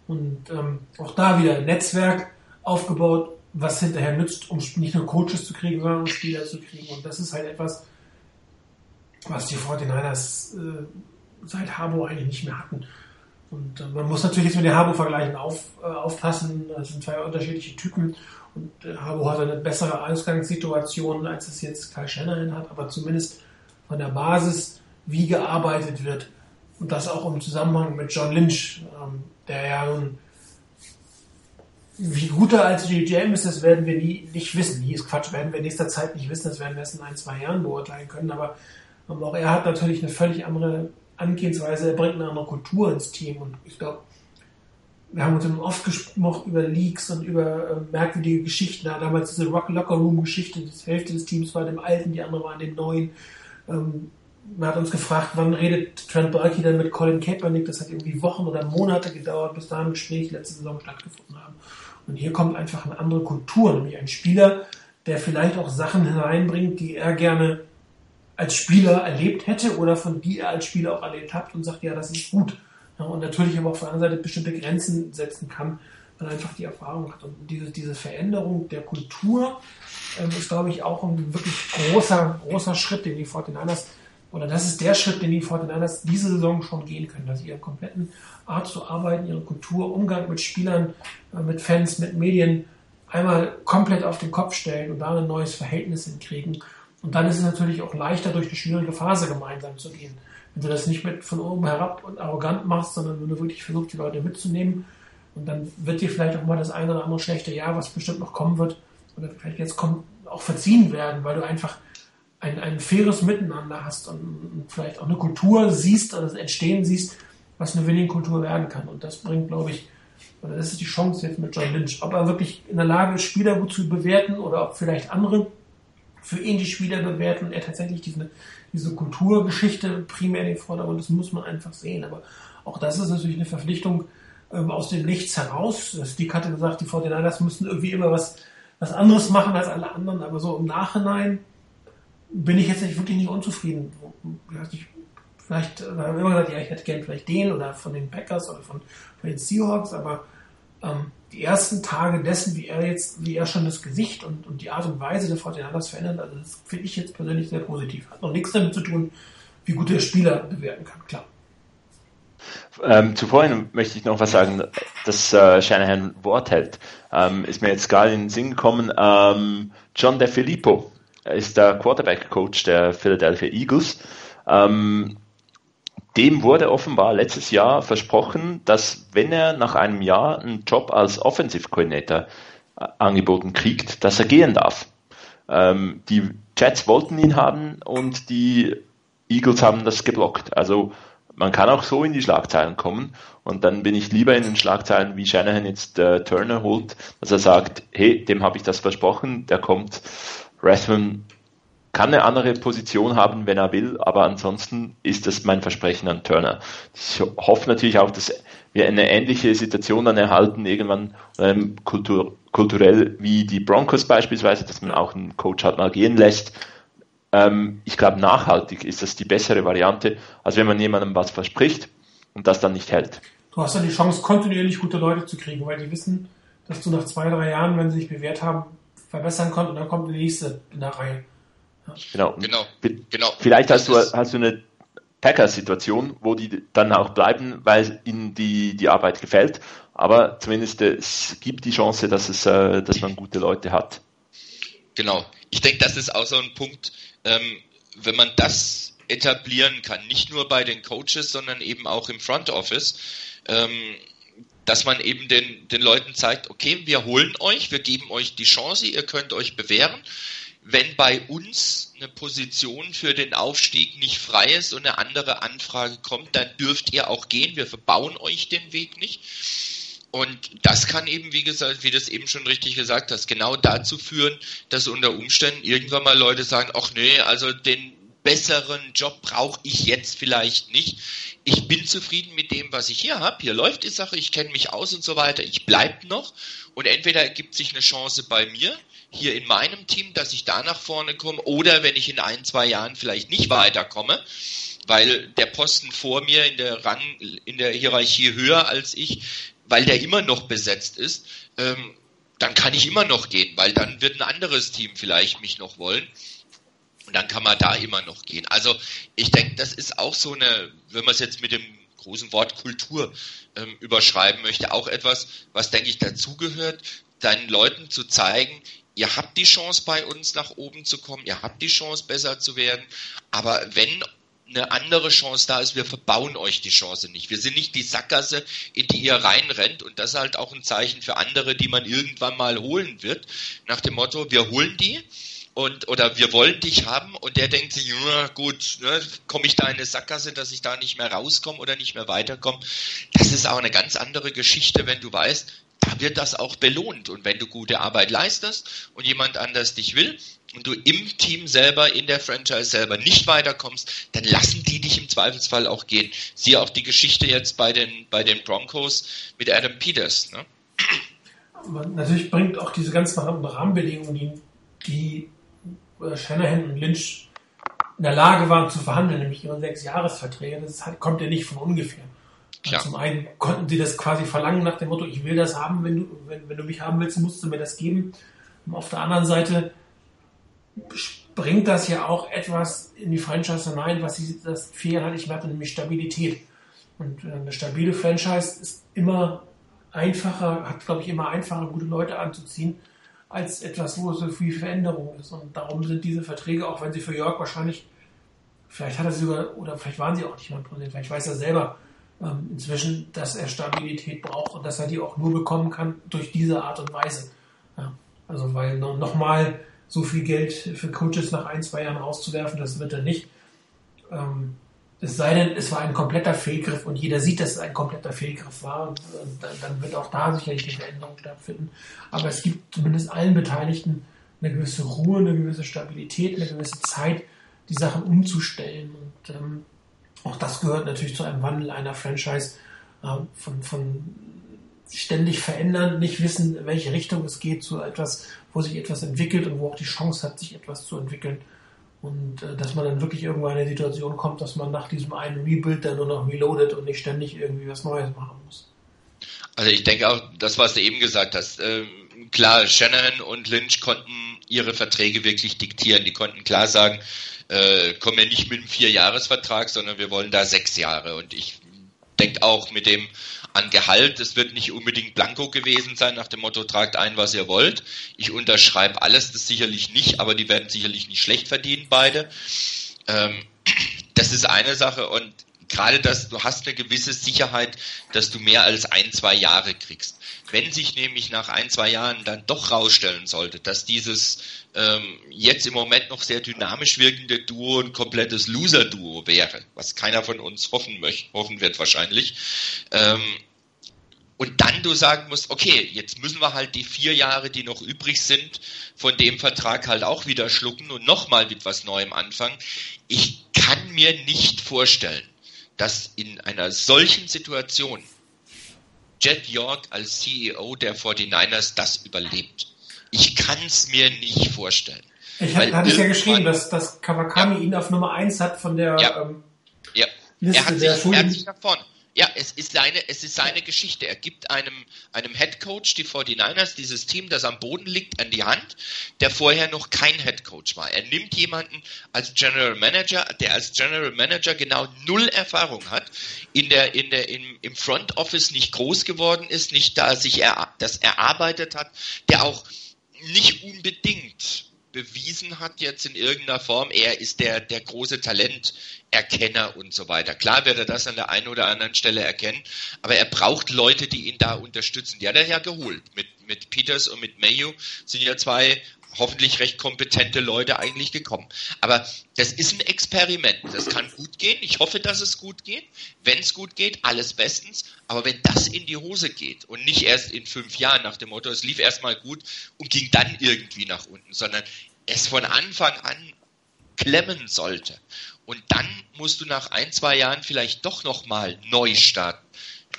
Und ähm, auch da wieder ein Netzwerk aufgebaut, was hinterher nützt, um nicht nur Coaches zu kriegen, sondern um Spieler zu kriegen. Und das ist halt etwas, was die 49ers äh, seit Harbo eigentlich nicht mehr hatten. Und äh, man muss natürlich jetzt mit den Harbo-Vergleichen auf, äh, aufpassen. Das sind zwei unterschiedliche Typen. Und äh, Harbo hat eine bessere Ausgangssituation, als es jetzt Kai Shanahan hat. Aber zumindest von der Basis wie gearbeitet wird. Und das auch im Zusammenhang mit John Lynch, ähm, der ja nun, wie gut er als GGM ist, das werden wir nie nicht wissen. Nie ist Quatsch, werden wir in nächster Zeit nicht wissen, das werden wir erst in ein, zwei Jahren beurteilen können. Aber ähm, auch er hat natürlich eine völlig andere Angehensweise, er bringt eine andere Kultur ins Team. Und ich glaube, wir haben uns oft gesprochen über Leaks und über äh, merkwürdige Geschichten. Da damals diese Rock Locker Room Geschichte, die Hälfte des Teams war dem alten, die andere war dem neuen. Ähm, man hat uns gefragt, wann redet Trent Baalke denn mit Colin Kaepernick? Das hat irgendwie Wochen oder Monate gedauert, bis da ein Gespräch letzte Saison stattgefunden haben. Und hier kommt einfach eine andere Kultur, nämlich ein Spieler, der vielleicht auch Sachen hineinbringt, die er gerne als Spieler erlebt hätte oder von die er als Spieler auch erlebt hat und sagt, ja, das ist gut. Ja, und natürlich aber auf der anderen Seite bestimmte Grenzen setzen kann, weil er einfach die Erfahrung hat. Und diese, diese Veränderung der Kultur ähm, ist, glaube ich, auch ein wirklich großer, großer Schritt, den die 49ers oder das ist der Schritt, den die Fortinanders diese Saison schon gehen können, dass sie ihre kompletten Art zu arbeiten, ihre Kultur, Umgang mit Spielern, äh, mit Fans, mit Medien einmal komplett auf den Kopf stellen und da ein neues Verhältnis hinkriegen. Und dann ist es natürlich auch leichter, durch die schwierige Phase gemeinsam zu gehen. Wenn du das nicht mit von oben herab und arrogant machst, sondern wenn du wirklich versuchst, die Leute mitzunehmen, und dann wird dir vielleicht auch mal das eine oder andere schlechte Jahr, was bestimmt noch kommen wird, oder vielleicht jetzt kommt, auch verziehen werden, weil du einfach ein, ein faires Miteinander hast und vielleicht auch eine Kultur siehst, oder das Entstehen siehst, was eine Winning-Kultur werden kann. Und das bringt, glaube ich, oder das ist die Chance jetzt mit John Lynch. Ob er wirklich in der Lage ist, Spieler gut zu bewerten oder ob vielleicht andere für ihn die Spieler bewerten und er tatsächlich diese, diese Kulturgeschichte primär in den Vordergrund, das muss man einfach sehen. Aber auch das ist natürlich eine Verpflichtung ähm, aus dem Nichts heraus. Die hatte gesagt, die 49ers müssen irgendwie immer was, was anderes machen als alle anderen, aber so im Nachhinein bin ich jetzt wirklich nicht unzufrieden. Ich, vielleicht äh, haben wir immer gesagt, ja, ich hätte gern vielleicht den oder von den Packers oder von, von den Seahawks, aber ähm, die ersten Tage dessen, wie er jetzt, wie er schon das Gesicht und, und die Art und Weise der Fortinanders verändert, also das finde ich jetzt persönlich sehr positiv. Hat noch nichts damit zu tun, wie gut der Spieler bewerten kann, klar. Ähm, zuvor möchte ich noch was sagen, dass äh, Shanahan Wort hält. Ähm, ist mir jetzt gerade in den Sinn gekommen. Ähm, John De Filippo er ist der Quarterback-Coach der Philadelphia Eagles. Ähm, dem wurde offenbar letztes Jahr versprochen, dass wenn er nach einem Jahr einen Job als Offensive Coordinator äh, angeboten kriegt, dass er gehen darf. Ähm, die Jets wollten ihn haben und die Eagles haben das geblockt. Also man kann auch so in die Schlagzeilen kommen und dann bin ich lieber in den Schlagzeilen, wie Shanahan jetzt äh, Turner holt, dass er sagt, hey, dem habe ich das versprochen, der kommt Rathman kann eine andere Position haben, wenn er will, aber ansonsten ist das mein Versprechen an Turner. Ich hoffe natürlich auch, dass wir eine ähnliche Situation dann erhalten, irgendwann ähm, kultur, kulturell wie die Broncos beispielsweise, dass man auch einen Coach halt mal gehen lässt. Ähm, ich glaube, nachhaltig ist das die bessere Variante, als wenn man jemandem was verspricht und das dann nicht hält. Du hast dann die Chance, kontinuierlich gute Leute zu kriegen, weil die wissen, dass du nach zwei, drei Jahren, wenn sie sich bewährt haben, verbessern konntest und dann kommt der nächste in der Reihe. Genau. Genau. genau. Vielleicht hast du, hast du eine Packers-Situation, wo die dann auch bleiben, weil ihnen die, die Arbeit gefällt. Aber zumindest es gibt die Chance, dass, es, äh, dass man gute Leute hat. Genau. Ich denke, das ist auch so ein Punkt, ähm, wenn man das etablieren kann, nicht nur bei den Coaches, sondern eben auch im Front Office, ähm, dass man eben den, den Leuten zeigt, okay, wir holen euch, wir geben euch die Chance, ihr könnt euch bewähren wenn bei uns eine Position für den Aufstieg nicht frei ist und eine andere Anfrage kommt, dann dürft ihr auch gehen. Wir verbauen euch den Weg nicht. Und das kann eben, wie gesagt, wie das eben schon richtig gesagt hast, genau dazu führen, dass unter Umständen irgendwann mal Leute sagen, ach nee, also den besseren Job brauche ich jetzt vielleicht nicht. Ich bin zufrieden mit dem, was ich hier habe. Hier läuft die Sache, ich kenne mich aus und so weiter. Ich bleibe noch. Und entweder ergibt sich eine Chance bei mir, hier in meinem Team, dass ich da nach vorne komme oder wenn ich in ein, zwei Jahren vielleicht nicht weiterkomme, weil der Posten vor mir in der Rang, in der Hierarchie höher als ich, weil der immer noch besetzt ist, ähm, dann kann ich immer noch gehen, weil dann wird ein anderes Team vielleicht mich noch wollen. Und dann kann man da immer noch gehen. Also ich denke, das ist auch so eine, wenn man es jetzt mit dem großen Wort Kultur ähm, überschreiben möchte, auch etwas, was, denke ich, dazugehört, deinen Leuten zu zeigen, ihr habt die Chance bei uns nach oben zu kommen, ihr habt die Chance besser zu werden, aber wenn eine andere Chance da ist, wir verbauen euch die Chance nicht. Wir sind nicht die Sackgasse, in die ihr reinrennt. Und das ist halt auch ein Zeichen für andere, die man irgendwann mal holen wird, nach dem Motto, wir holen die und oder wir wollen dich haben. Und der denkt sich, ja, gut, ne, komme ich da in eine Sackgasse, dass ich da nicht mehr rauskomme oder nicht mehr weiterkomme. Das ist auch eine ganz andere Geschichte, wenn du weißt, da wird das auch belohnt. Und wenn du gute Arbeit leistest und jemand anders dich will und du im Team selber, in der Franchise selber nicht weiterkommst, dann lassen die dich im Zweifelsfall auch gehen. Siehe auch die Geschichte jetzt bei den, bei den Broncos mit Adam Peters. Ne? Natürlich bringt auch diese ganzen Rahmenbedingungen, die, die äh, Shanahan und Lynch in der Lage waren zu verhandeln, nämlich ihre sechs Jahresverträge, das kommt ja nicht von ungefähr. Ja. Zum einen konnten sie das quasi verlangen nach dem Motto, ich will das haben, wenn du, wenn, wenn du mich haben willst, musst du mir das geben. Und auf der anderen Seite bringt das ja auch etwas in die Franchise hinein, was sie das vier Jahre nicht mehr hatten, nämlich Stabilität. Und äh, eine stabile Franchise ist immer einfacher, hat glaube ich immer einfacher, gute Leute anzuziehen, als etwas, wo so viel Veränderung ist. Und darum sind diese Verträge, auch wenn sie für Jörg wahrscheinlich, vielleicht hat er sie sogar, oder vielleicht waren sie auch nicht mal präsent, vielleicht weiß er selber, inzwischen, dass er Stabilität braucht und dass er die auch nur bekommen kann durch diese Art und Weise. Ja, also weil nochmal so viel Geld für Coaches nach ein, zwei Jahren rauszuwerfen, das wird er nicht. Ähm, es sei denn, es war ein kompletter Fehlgriff und jeder sieht, dass es ein kompletter Fehlgriff war. Dann, dann wird auch da sicherlich eine Veränderung stattfinden. Aber es gibt zumindest allen Beteiligten eine gewisse Ruhe, eine gewisse Stabilität, eine gewisse Zeit, die Sachen umzustellen. Und ähm, auch das gehört natürlich zu einem Wandel einer Franchise äh, von, von ständig verändern, nicht wissen, in welche Richtung es geht, zu etwas, wo sich etwas entwickelt und wo auch die Chance hat, sich etwas zu entwickeln. Und äh, dass man dann wirklich irgendwann in eine Situation kommt, dass man nach diesem einen Rebuild dann nur noch reloadet und nicht ständig irgendwie was Neues machen muss. Also ich denke auch, das, was du eben gesagt hast, äh, klar, Shannon und Lynch konnten ihre Verträge wirklich diktieren. Die konnten klar sagen, äh, kommen wir nicht mit einem Vierjahresvertrag, sondern wir wollen da sechs Jahre. Und ich denke auch mit dem an Gehalt, es wird nicht unbedingt blanko gewesen sein, nach dem Motto, tragt ein, was ihr wollt. Ich unterschreibe alles, das sicherlich nicht, aber die werden sicherlich nicht schlecht verdienen, beide. Ähm, das ist eine Sache und gerade das, du hast eine gewisse Sicherheit, dass du mehr als ein, zwei Jahre kriegst. Wenn sich nämlich nach ein, zwei Jahren dann doch rausstellen sollte, dass dieses ähm, jetzt im Moment noch sehr dynamisch wirkende Duo ein komplettes Loser-Duo wäre, was keiner von uns hoffen möchte, hoffen wird wahrscheinlich, ähm, und dann du sagen musst, okay, jetzt müssen wir halt die vier Jahre, die noch übrig sind, von dem Vertrag halt auch wieder schlucken und nochmal mit was Neuem anfangen. Ich kann mir nicht vorstellen, dass in einer solchen Situation Jet York als CEO der 49ers das überlebt. Ich kann es mir nicht vorstellen. Ich hatte es ja geschrieben, dass, dass Kawakami ja. ihn auf Nummer 1 hat von der ja. Ähm, ja. Liste er hat sich, der er hat sich nach vorne. Ja, es ist seine, es ist seine Geschichte. Er gibt einem, einem Head Coach, die 49ers, dieses Team, das am Boden liegt, an die Hand, der vorher noch kein Head Coach war. Er nimmt jemanden als General Manager, der als General Manager genau null Erfahrung hat, in der, in der, im, im Front Office nicht groß geworden ist, nicht da sich er, das erarbeitet hat, der auch nicht unbedingt bewiesen hat jetzt in irgendeiner Form, er ist der, der große Talenterkenner und so weiter. Klar wird er das an der einen oder anderen Stelle erkennen, aber er braucht Leute, die ihn da unterstützen. Die hat er ja geholt. Mit, mit Peters und mit Mayo sind ja zwei hoffentlich recht kompetente Leute eigentlich gekommen. Aber das ist ein Experiment. Das kann gut gehen. Ich hoffe, dass es gut geht. Wenn es gut geht, alles bestens. Aber wenn das in die Hose geht und nicht erst in fünf Jahren nach dem Motto, es lief erstmal gut und ging dann irgendwie nach unten, sondern es von Anfang an klemmen sollte. Und dann musst du nach ein, zwei Jahren vielleicht doch nochmal neu starten.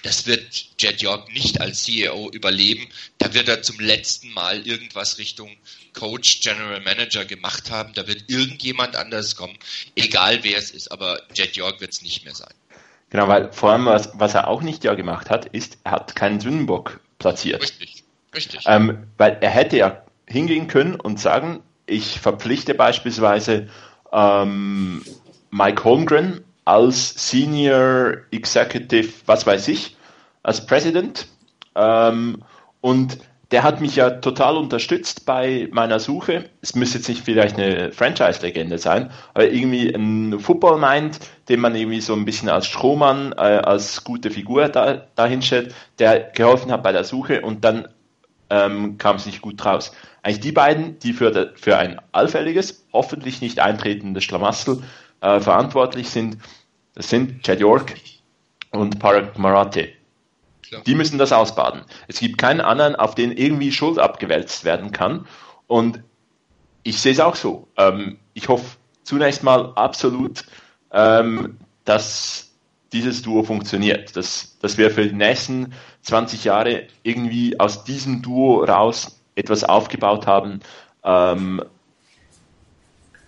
Das wird Jet York nicht als CEO überleben. Da wird er zum letzten Mal irgendwas Richtung Coach, General Manager gemacht haben. Da wird irgendjemand anders kommen, egal wer es ist. Aber Jet York wird es nicht mehr sein. Genau, weil vor allem, was, was er auch nicht ja gemacht hat, ist, er hat keinen Sündenbock platziert. Richtig, richtig. Ähm, weil er hätte ja hingehen können und sagen, ich verpflichte beispielsweise ähm, Mike Holmgren als Senior Executive, was weiß ich, als President. Ähm, und der hat mich ja total unterstützt bei meiner Suche. Es müsste jetzt nicht vielleicht eine Franchise-Legende sein, aber irgendwie ein Football-Mind, den man irgendwie so ein bisschen als Strohmann, äh, als gute Figur da, dahinstellt, der geholfen hat bei der Suche und dann ähm, kam es nicht gut raus. Eigentlich die beiden, die für, für ein allfälliges, hoffentlich nicht eintretendes Schlamassel äh, verantwortlich sind, das sind Chad York und Parag Marathi. Die müssen das ausbaden. Es gibt keinen anderen, auf den irgendwie Schuld abgewälzt werden kann. Und ich sehe es auch so. Ähm, ich hoffe zunächst mal absolut, ähm, dass dieses Duo funktioniert, dass, dass wir für die nächsten 20 Jahre irgendwie aus diesem Duo raus etwas aufgebaut haben, ähm,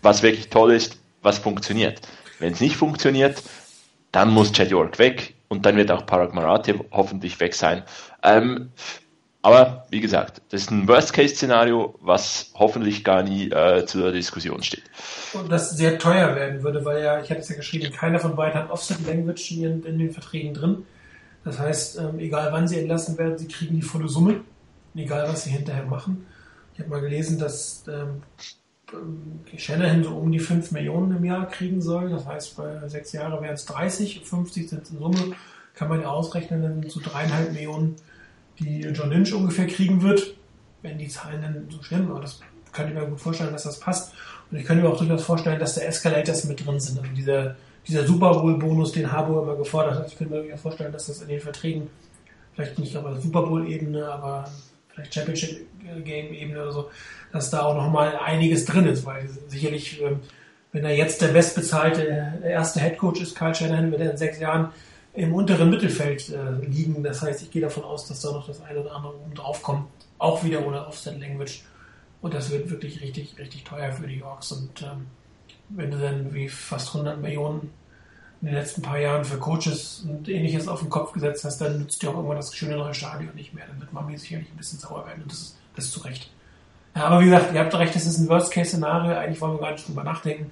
was wirklich toll ist, was funktioniert. Wenn es nicht funktioniert, dann muss Chad York weg und dann wird auch Parag Marathi hoffentlich weg sein. Ähm, aber wie gesagt, das ist ein Worst-Case-Szenario, was hoffentlich gar nie äh, zur Diskussion steht. Und das sehr teuer werden würde, weil ja, ich hatte es ja geschrieben, keiner von beiden hat Offset-Language in, in, den Verträgen drin. Das heißt, ähm, egal wann sie entlassen werden, sie kriegen die volle Summe, egal was sie hinterher machen. Ich habe mal gelesen, dass ähm, Shanahan so um die 5 Millionen im Jahr kriegen soll. Das heißt, bei sechs Jahren wären es 30, 50 sind es in Summe. Kann man ja ausrechnen, dann zu dreieinhalb Millionen, die John Lynch ungefähr kriegen wird, wenn die Zahlen dann so stimmen. Aber das könnte ich mir gut vorstellen, dass das passt. Und ich könnte mir auch durchaus vorstellen, dass der Escalators mit drin sind. Also dieser, dieser Super Bowl-Bonus, den Harbour immer gefordert hat. Ich könnte mir vorstellen, dass das in den Verträgen vielleicht nicht auf der Super Bowl-Ebene, aber vielleicht Championship Game Ebene oder so, dass da auch nochmal einiges drin ist, weil sicherlich, ähm, wenn er jetzt der bestbezahlte erste Headcoach ist, Karl Shanahan, wird er in sechs Jahren im unteren Mittelfeld äh, liegen. Das heißt, ich gehe davon aus, dass da noch das eine oder andere oben drauf kommt. Auch wieder ohne Offset Language. Und das wird wirklich richtig, richtig teuer für die Yorks. Und ähm, wenn du dann wie fast 100 Millionen in den letzten paar Jahren für Coaches und ähnliches auf den Kopf gesetzt hast, dann nützt dir auch irgendwann das schöne neue Stadion nicht mehr. Dann wird Mami sicherlich ein bisschen sauer werden und das ist, das ist zu Recht. Ja, aber wie gesagt, ihr habt recht, das ist ein Worst-Case-Szenario. Eigentlich wollen wir gar nicht drüber nachdenken.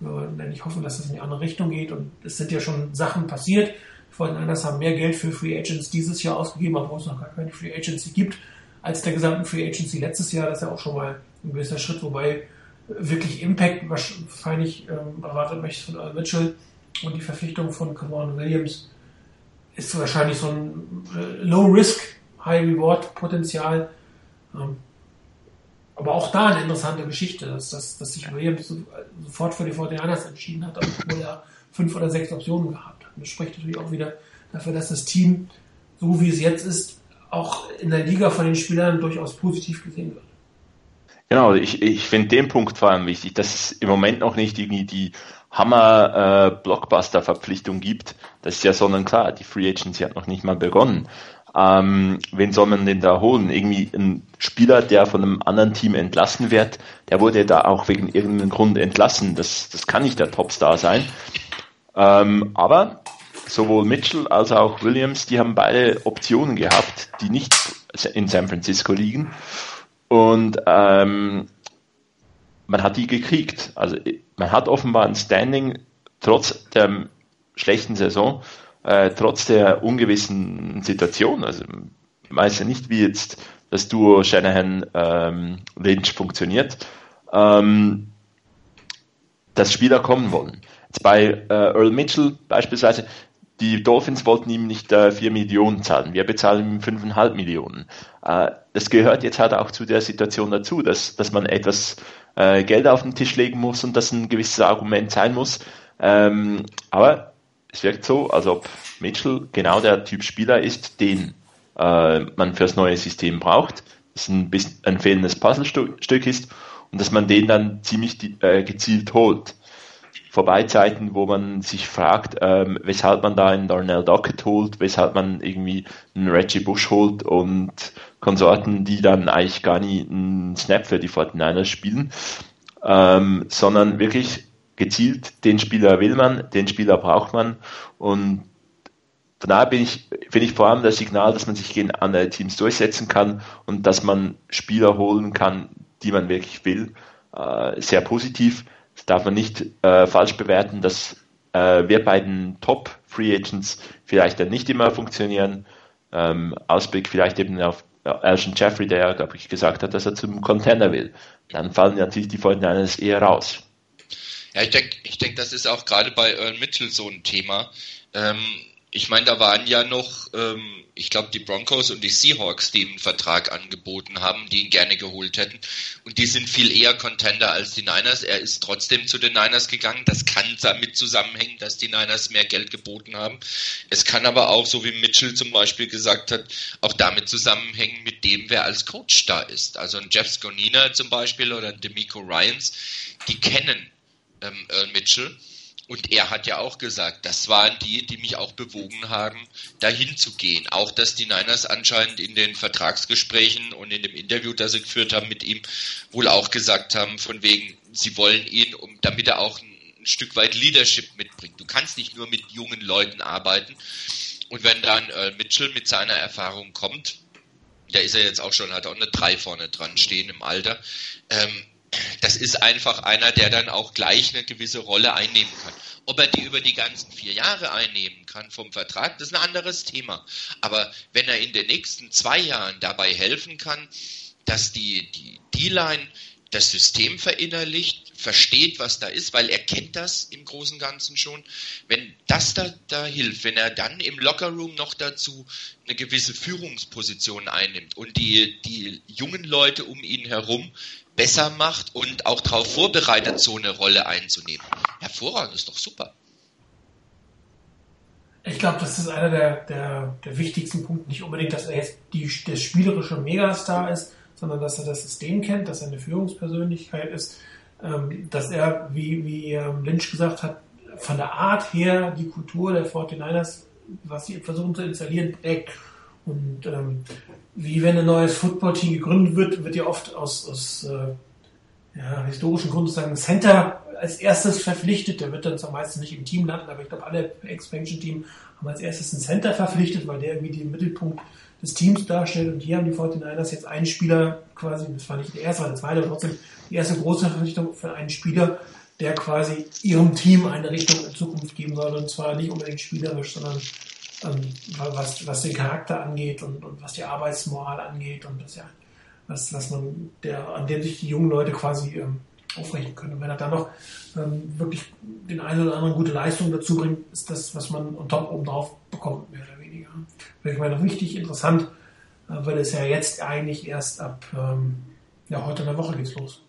Wir wollen eigentlich hoffen, dass das in die andere Richtung geht und es sind ja schon Sachen passiert. Die Fortinanders haben mehr Geld für Free Agents dieses Jahr ausgegeben, obwohl es noch gar keine Free Agency gibt, als der gesamten Free Agency letztes Jahr. Das ist ja auch schon mal ein gewisser Schritt, wobei wirklich Impact wahrscheinlich ähm, erwartet mich von Earl Mitchell und die Verpflichtung von Kevon Williams ist wahrscheinlich so ein äh, Low-Risk, High-Reward-Potenzial. Ähm, aber auch da eine interessante Geschichte, dass, dass, dass sich Williams sofort für die 49ers entschieden hat, obwohl er fünf oder sechs Optionen gehabt hat. das spricht natürlich auch wieder dafür, dass das Team so wie es jetzt ist, auch in der Liga von den Spielern durchaus positiv gesehen wird. Genau, ich, ich finde den Punkt vor allem wichtig, dass es im Moment noch nicht irgendwie die Hammer-Blockbuster-Verpflichtung äh, gibt. Das ist ja sondern klar, die Free Agency hat noch nicht mal begonnen. Ähm, wen soll man denn da holen? Irgendwie ein Spieler, der von einem anderen Team entlassen wird, der wurde da auch wegen irgendeinem Grund entlassen. Das, das kann nicht der Topstar sein. Ähm, aber sowohl Mitchell als auch Williams, die haben beide Optionen gehabt, die nicht in San Francisco liegen. Und ähm, man hat die gekriegt. Also man hat offenbar ein Standing trotz der schlechten Saison, äh, trotz der ungewissen Situation. Also ich weiß ja nicht, wie jetzt das Duo Shanahan ähm, Lynch funktioniert, ähm, dass Spieler kommen wollen. Jetzt bei äh, Earl Mitchell beispielsweise, die Dolphins wollten ihm nicht äh, 4 Millionen zahlen, wir bezahlen ihm 5,5 Millionen. Äh, das gehört jetzt halt auch zu der Situation dazu, dass, dass man etwas äh, Geld auf den Tisch legen muss und das ein gewisses Argument sein muss. Ähm, aber es wirkt so, als ob Mitchell genau der Typ Spieler ist, den äh, man fürs neue System braucht, das ein, bisschen, ein fehlendes Puzzlestück ist und dass man den dann ziemlich äh, gezielt holt vorbei Zeiten, wo man sich fragt, ähm, weshalb man da einen Darnell Dockett holt, weshalb man irgendwie einen Reggie Bush holt und Konsorten, die dann eigentlich gar nie einen Snap für die 49ers spielen, ähm, sondern wirklich gezielt, den Spieler will man, den Spieler braucht man und von daher bin ich, finde ich vor allem das Signal, dass man sich gegen andere Teams durchsetzen kann und dass man Spieler holen kann, die man wirklich will, äh, sehr positiv. Das darf man nicht äh, falsch bewerten, dass äh, wir bei den Top Free Agents vielleicht dann nicht immer funktionieren. Ähm, Ausblick vielleicht eben auf Alshon Jeffrey, der ja, glaube ich, gesagt hat, dass er zum Contender will. Dann fallen natürlich die 49ers eher raus. Ja, ich denke, ich denk, das ist auch gerade bei Earl Mitchell so ein Thema. Ähm, ich meine, da waren ja noch, ähm, ich glaube, die Broncos und die Seahawks, die einen Vertrag angeboten haben, die ihn gerne geholt hätten. Und die sind viel eher Contender als die Niners. Er ist trotzdem zu den Niners gegangen. Das kann damit zusammenhängen, dass die Niners mehr Geld geboten haben. Es kann aber auch, so wie Mitchell zum Beispiel gesagt hat, auch damit zusammenhängen mit dem, wer als Coach da ist. Also ein Jeff Sconina zum Beispiel oder ein Demico Ryans, die kennen ähm, Earl Mitchell und er hat ja auch gesagt, das waren die, die mich auch bewogen haben, dahin zu gehen. Auch, dass die Niners anscheinend in den Vertragsgesprächen und in dem Interview, das sie geführt haben mit ihm, wohl auch gesagt haben, von wegen, sie wollen ihn, um, damit er auch ein, ein Stück weit Leadership mitbringt. Du kannst nicht nur mit jungen Leuten arbeiten. Und wenn dann äh, Mitchell mit seiner Erfahrung kommt, da ist er jetzt auch schon, hat auch eine 3 vorne dran stehen im Alter, ähm, das ist einfach einer, der dann auch gleich eine gewisse Rolle einnehmen kann. Ob er die über die ganzen vier Jahre einnehmen kann vom Vertrag, das ist ein anderes Thema. Aber wenn er in den nächsten zwei Jahren dabei helfen kann, dass die, D-Line das System verinnerlicht, versteht, was da ist, weil er kennt das im Großen und Ganzen schon. Wenn das da, da hilft, wenn er dann im Lockerroom noch dazu eine gewisse Führungsposition einnimmt und die, die jungen Leute um ihn herum besser macht und auch darauf vorbereitet, so eine Rolle einzunehmen. Hervorragend, ist doch super. Ich glaube, das ist einer der, der, der wichtigsten Punkte. Nicht unbedingt, dass er jetzt die, der spielerische Megastar ist, sondern dass er das System kennt, dass er eine Führungspersönlichkeit ist, ähm, dass er, wie, wie ähm, Lynch gesagt hat, von der Art her die Kultur der 49ers, was sie versuchen zu installieren, prägt. Und ähm, wie wenn ein neues Footballteam gegründet wird, wird ja oft aus, aus äh, ja, historischen Gründen sagen Center als erstes verpflichtet. Der wird dann zwar meistens nicht im Team landen, aber ich glaube, alle Expansion-Team haben als erstes einen Center verpflichtet, weil der irgendwie den Mittelpunkt des Teams darstellt. Und hier haben die 49ers jetzt einen Spieler quasi, das war nicht der erste, war der zweite, aber trotzdem die erste große Verpflichtung für einen Spieler, der quasi ihrem Team eine Richtung in Zukunft geben soll. Und zwar nicht unbedingt spielerisch, sondern was, was den Charakter angeht und, und was die Arbeitsmoral angeht und das ja, was, was man, der, an dem sich die jungen Leute quasi ähm, aufrichten können. Und wenn er dann noch ähm, wirklich den einen oder anderen gute Leistung dazu bringt, ist das, was man on top oben drauf bekommt, mehr oder weniger. Ich meine, richtig interessant, äh, weil es ja jetzt eigentlich erst ab, ähm, ja, heute in der Woche geht's los.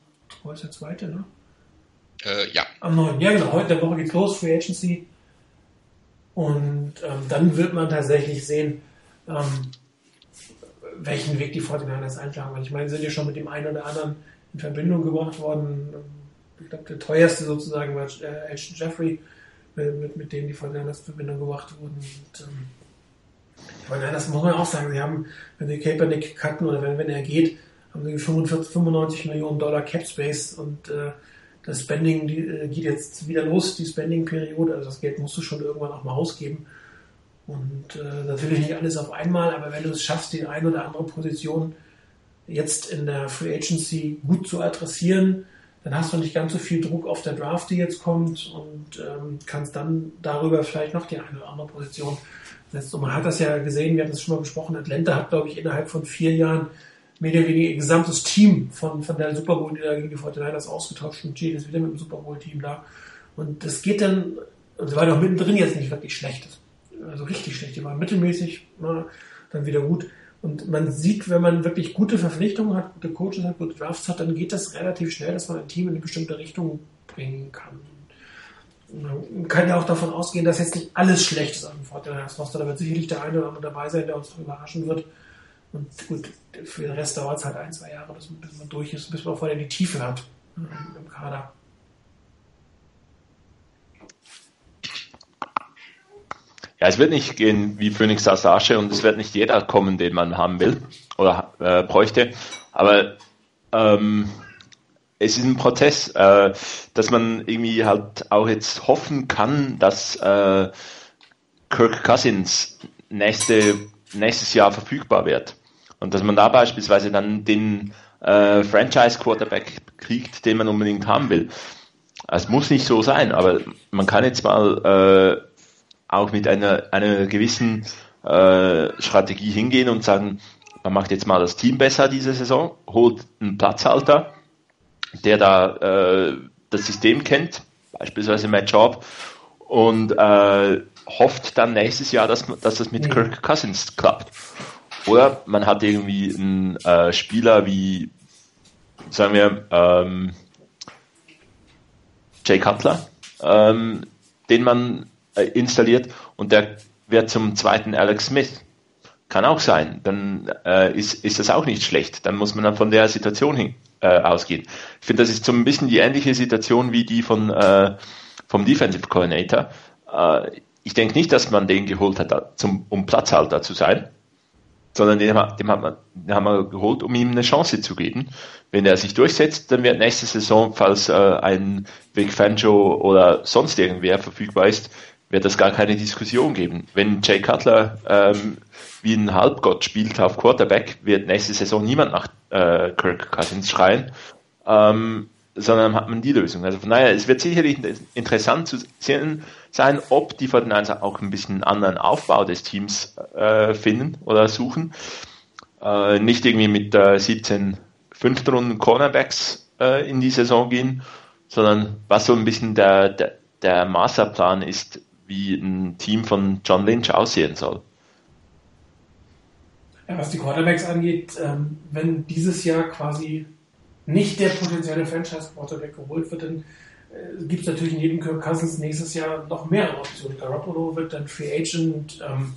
Heute ist der zweite, ne? Äh, ja. Am 9. Ja, genau, heute in der Woche geht's los, Free Agency. Und ähm, dann wird man tatsächlich sehen, ähm, welchen Weg die 49ers einschlagen. Weil ich meine, sind ja schon mit dem einen oder anderen in Verbindung gebracht worden. Ich glaube, der teuerste sozusagen war äh, Ashton Jeffrey, mit, mit dem die 49ers in Verbindung gebracht wurden. Und, ähm, meine, das muss man auch sagen. Sie haben, wenn sie Kaepernick cutten oder wenn, wenn er geht, haben sie 45, 95 Millionen Dollar Cap Space und äh, das Spending die, äh, geht jetzt wieder los, die Spending-Periode. Also das Geld musst du schon irgendwann auch mal ausgeben. Und äh, natürlich nicht alles auf einmal, aber wenn du es schaffst, die eine oder andere Position jetzt in der Free Agency gut zu adressieren, dann hast du nicht ganz so viel Druck auf der Draft, die jetzt kommt und ähm, kannst dann darüber vielleicht noch die eine oder andere Position setzen. Und man hat das ja gesehen, wir hatten es schon mal besprochen, Atlanta hat, glaube ich, innerhalb von vier Jahren mehr oder weniger ihr gesamtes Team von, von der Super Bowl, die da gegen die 49ers ausgetauscht und Jay ist wieder mit dem Super Bowl Team da. Und das geht dann, und sie waren auch mittendrin jetzt nicht wirklich schlecht. Also richtig schlecht. Die waren mittelmäßig, na, dann wieder gut. Und man sieht, wenn man wirklich gute Verpflichtungen hat, gute Coaches hat, gute Drafts hat, dann geht das relativ schnell, dass man ein Team in eine bestimmte Richtung bringen kann. Man kann ja auch davon ausgehen, dass jetzt nicht alles schlecht ist an Fortinanders Roster. Da wird sicherlich der eine oder andere dabei sein, der uns überraschen wird. Und gut, für den Rest dauert es halt ein, zwei Jahre, bis man durch ist, bis man vorher die Tiefe hat im Kader. Ja, es wird nicht gehen wie Phoenix Asasche und es wird nicht jeder kommen, den man haben will oder äh, bräuchte. Aber ähm, es ist ein Prozess, äh, dass man irgendwie halt auch jetzt hoffen kann, dass äh, Kirk Cousins nächste, nächstes Jahr verfügbar wird. Und dass man da beispielsweise dann den äh, Franchise-Quarterback kriegt, den man unbedingt haben will. Es muss nicht so sein, aber man kann jetzt mal äh, auch mit einer, einer gewissen äh, Strategie hingehen und sagen, man macht jetzt mal das Team besser diese Saison, holt einen Platzhalter, der da äh, das System kennt, beispielsweise Matt Job, und äh, hofft dann nächstes Jahr, dass, dass das mit mhm. Kirk Cousins klappt. Oder man hat irgendwie einen äh, Spieler wie, sagen wir, ähm, Jay Cutler, ähm, den man äh, installiert und der wird zum zweiten Alex Smith. Kann auch sein. Dann äh, ist, ist das auch nicht schlecht. Dann muss man dann von der Situation hin, äh, ausgehen. Ich finde, das ist so ein bisschen die ähnliche Situation wie die von äh, vom Defensive Coordinator. Äh, ich denke nicht, dass man den geholt hat, zum, um Platzhalter zu sein, sondern den, dem hat man, den haben wir geholt, um ihm eine Chance zu geben. Wenn er sich durchsetzt, dann wird nächste Saison, falls äh, ein Big Fanjo oder sonst irgendwer verfügbar ist, wird es gar keine Diskussion geben. Wenn Jay Cutler ähm, wie ein Halbgott spielt auf Quarterback, wird nächste Saison niemand nach äh, Kirk Cousins schreien, ähm, sondern hat man die Lösung. Also von daher, es wird sicherlich interessant zu sehen sein, ob die 49 auch ein bisschen einen anderen Aufbau des Teams äh, finden oder suchen. Äh, nicht irgendwie mit äh, 17 fünften Runden Cornerbacks äh, in die Saison gehen, sondern was so ein bisschen der, der, der Masterplan ist, wie ein Team von John Lynch aussehen soll. Ja, was die Quarterbacks angeht, ähm, wenn dieses Jahr quasi nicht der potenzielle Franchise-Quarterback geholt wird, dann äh, gibt es natürlich in jedem Kirk Cousins nächstes Jahr noch mehrere Optionen. Garoppolo wird dann Free Agent. Ähm,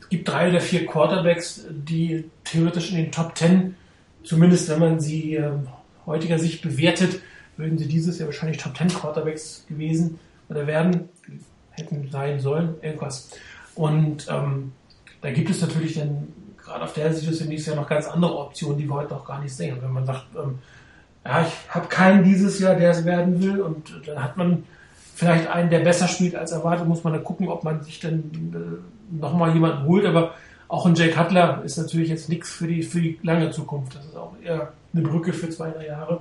es gibt drei oder vier Quarterbacks, die theoretisch in den Top Ten, zumindest wenn man sie äh, heutiger Sicht bewertet, würden sie dieses Jahr wahrscheinlich Top Ten Quarterbacks gewesen oder werden hätten sein sollen, irgendwas. Und ähm, da gibt es natürlich dann gerade auf der Situation nächstes Jahr noch ganz andere Optionen, die wir heute noch gar nicht sehen. Wenn man sagt, ähm, ja, ich habe keinen dieses Jahr, der es werden will, und dann hat man vielleicht einen, der besser spielt als erwartet, muss man dann gucken, ob man sich dann äh, nochmal jemanden holt. Aber auch ein Jake Cutler ist natürlich jetzt nichts für die, für die lange Zukunft. Das ist auch eher eine Brücke für zwei, drei Jahre.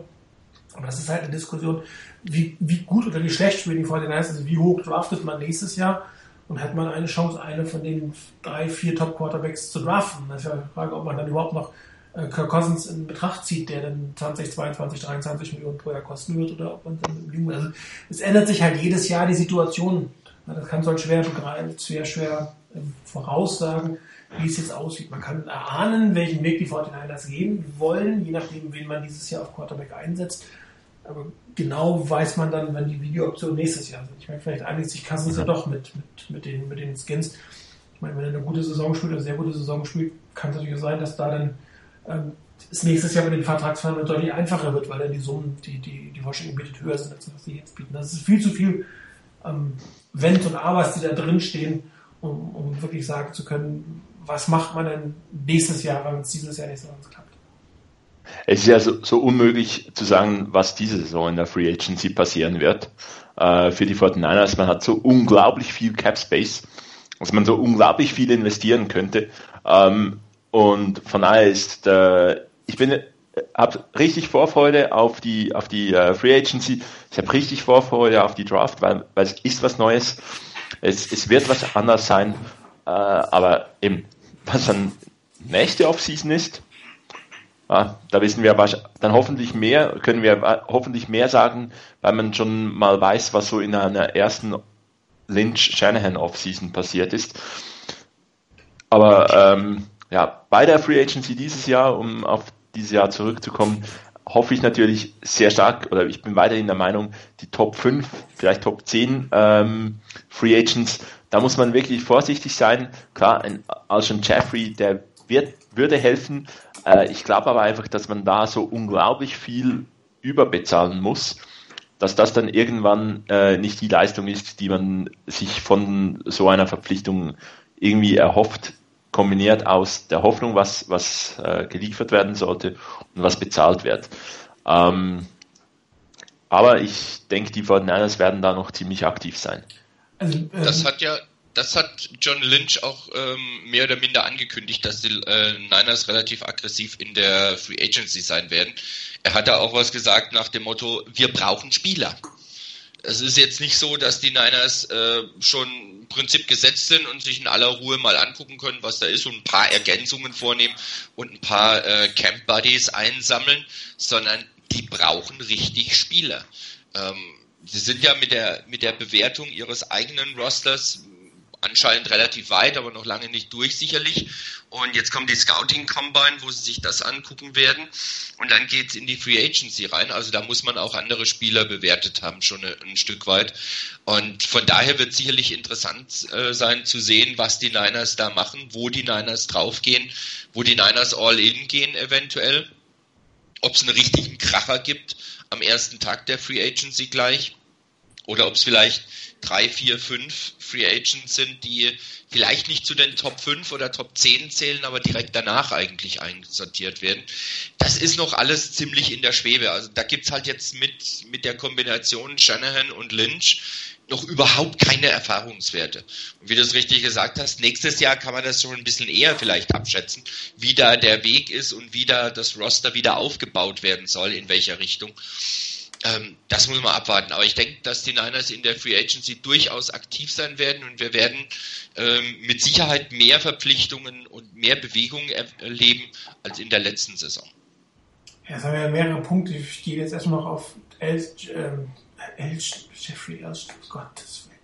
Aber das ist halt eine Diskussion, wie, wie gut oder wie schlecht spielen die 49ers, also wie hoch draftet man nächstes Jahr und hat man eine Chance, eine von den drei, vier Top-Quarterbacks zu draften. Das ist ja die Frage, ob man dann überhaupt noch äh, Kirk Cousins in Betracht zieht, der dann 20, 22, 23 Millionen pro Jahr kosten wird oder ob man dann Jungen, also es ändert sich halt jedes Jahr die Situation. Das kann so halt schwer begreifen, schwer, schwer ähm, voraussagen, wie es jetzt aussieht. Man kann erahnen, welchen Weg die 49ers gehen wollen, je nachdem, wen man dieses Jahr auf Quarterback einsetzt. Aber genau weiß man dann, wenn die Videooptionen nächstes Jahr sind. Ich meine, vielleicht einigt sich Cousins ja doch mit, mit, mit, den, mit den Skins. Ich meine, wenn er eine gute Saison spielt, eine sehr gute Saison spielt, kann es natürlich sein, dass da dann ähm, es nächstes Jahr mit den Vertragsverhandlungen deutlich einfacher wird, weil dann die Summen, die, die, die Washington bietet, höher sind, als was sie jetzt bieten. Das ist viel zu viel ähm, Wendt und Abers, die da drin stehen, um, um wirklich sagen zu können, was macht man denn nächstes Jahr, wenn es dieses Jahr nicht so ganz klappt. Es ist ja so, so, unmöglich zu sagen, was diese Saison in der Free Agency passieren wird. Äh, für die 49ers, man hat so unglaublich viel Cap Space, dass man so unglaublich viel investieren könnte. Ähm, und von daher ist, äh, ich bin, habe richtig Vorfreude auf die, auf die uh, Free Agency. Ich habe richtig Vorfreude auf die Draft, weil, weil es ist was Neues. Es, es wird was anders sein. Äh, aber eben, was dann nächste Offseason ist, ja, da wissen wir dann hoffentlich mehr, können wir hoffentlich mehr sagen, weil man schon mal weiß, was so in einer ersten Lynch-Shanahan Offseason passiert ist. Aber ähm, ja, bei der Free Agency dieses Jahr, um auf dieses Jahr zurückzukommen, hoffe ich natürlich sehr stark, oder ich bin weiterhin der Meinung, die Top 5, vielleicht Top 10 ähm, Free Agents, da muss man wirklich vorsichtig sein. Klar, ein Alshon Jeffrey, der wird, würde helfen. Äh, ich glaube aber einfach, dass man da so unglaublich viel überbezahlen muss, dass das dann irgendwann äh, nicht die Leistung ist, die man sich von so einer Verpflichtung irgendwie erhofft kombiniert aus der Hoffnung, was, was äh, geliefert werden sollte und was bezahlt wird. Ähm, aber ich denke, die 49ers werden da noch ziemlich aktiv sein. Also, ähm, das hat ja, das hat John Lynch auch ähm, mehr oder minder angekündigt, dass die äh, Niners relativ aggressiv in der Free Agency sein werden. Er hat da auch was gesagt nach dem Motto, wir brauchen Spieler es ist jetzt nicht so, dass die Niners äh, schon im Prinzip gesetzt sind und sich in aller Ruhe mal angucken können, was da ist und ein paar Ergänzungen vornehmen und ein paar äh, Camp Buddies einsammeln, sondern die brauchen richtig Spieler. Ähm, sie sind ja mit der, mit der Bewertung ihres eigenen Rosters anscheinend relativ weit, aber noch lange nicht durch sicherlich. Und jetzt kommt die Scouting Combine, wo sie sich das angucken werden. Und dann geht's in die Free Agency rein. Also da muss man auch andere Spieler bewertet haben, schon ein, Stück weit. Und von daher wird sicherlich interessant äh, sein zu sehen, was die Niners da machen, wo die Niners draufgehen, wo die Niners all in gehen eventuell. Ob es einen richtigen Kracher gibt am ersten Tag der Free Agency gleich. Oder ob es vielleicht drei, vier, fünf Free Agents sind, die vielleicht nicht zu den Top 5 oder Top 10 zählen, aber direkt danach eigentlich einsortiert werden. Das ist noch alles ziemlich in der Schwebe. Also da gibt's halt jetzt mit, mit der Kombination Shanahan und Lynch noch überhaupt keine Erfahrungswerte. Und wie du es richtig gesagt hast, nächstes Jahr kann man das schon ein bisschen eher vielleicht abschätzen, wie da der Weg ist und wie da das Roster wieder aufgebaut werden soll, in welcher Richtung. Ähm, das muss man abwarten. Aber ich denke, dass die Niners in der Free Agency durchaus aktiv sein werden und wir werden ähm, mit Sicherheit mehr Verpflichtungen und mehr Bewegungen erleben als in der letzten Saison. Ja, jetzt haben ja mehrere Punkte. Ich gehe jetzt erstmal noch auf El, ähm, Jeffrey Elston, Gottes Willen.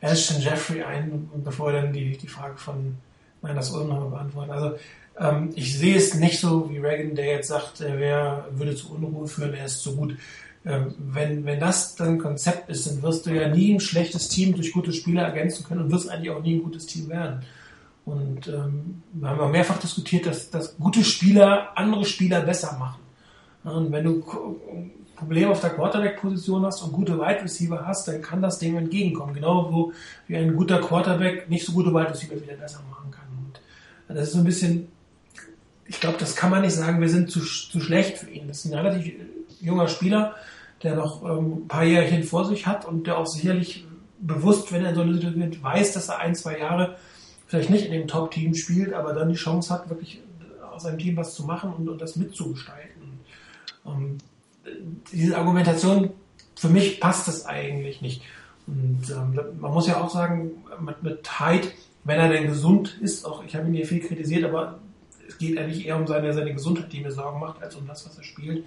Elston Jeffrey ein, bevor wir dann die, die Frage von Niners Ulm nochmal beantworten. Also ähm, ich sehe es nicht so wie Reagan, der jetzt sagt, er wär, würde zu Unruhe führen, er ist zu gut. Ähm, wenn, wenn das dein Konzept ist, dann wirst du ja nie ein schlechtes Team durch gute Spieler ergänzen können und wirst eigentlich auch nie ein gutes Team werden. Und ähm, wir haben ja mehrfach diskutiert, dass, dass gute Spieler andere Spieler besser machen. Und wenn du Probleme auf der Quarterback-Position hast und gute Wide Receiver hast, dann kann das dem entgegenkommen. Genau wo wie ein guter Quarterback nicht so gute Wide Receiver wieder besser machen kann. Und das ist so ein bisschen ich glaube, das kann man nicht sagen, wir sind zu, zu schlecht für ihn. Das ist ein relativ junger Spieler, der noch ähm, ein paar Jährchen vor sich hat und der auch sicherlich bewusst, wenn er in so eine Situation weiß, dass er ein, zwei Jahre vielleicht nicht in dem Top-Team spielt, aber dann die Chance hat, wirklich aus seinem Team was zu machen und, und das mitzugestalten. Ähm, diese Argumentation, für mich passt das eigentlich nicht. Und ähm, man muss ja auch sagen, mit, mit Hyde, wenn er denn gesund ist, auch ich habe ihn hier viel kritisiert, aber es geht eigentlich eher um seine, seine Gesundheit, die mir Sorgen macht, als um das, was er spielt.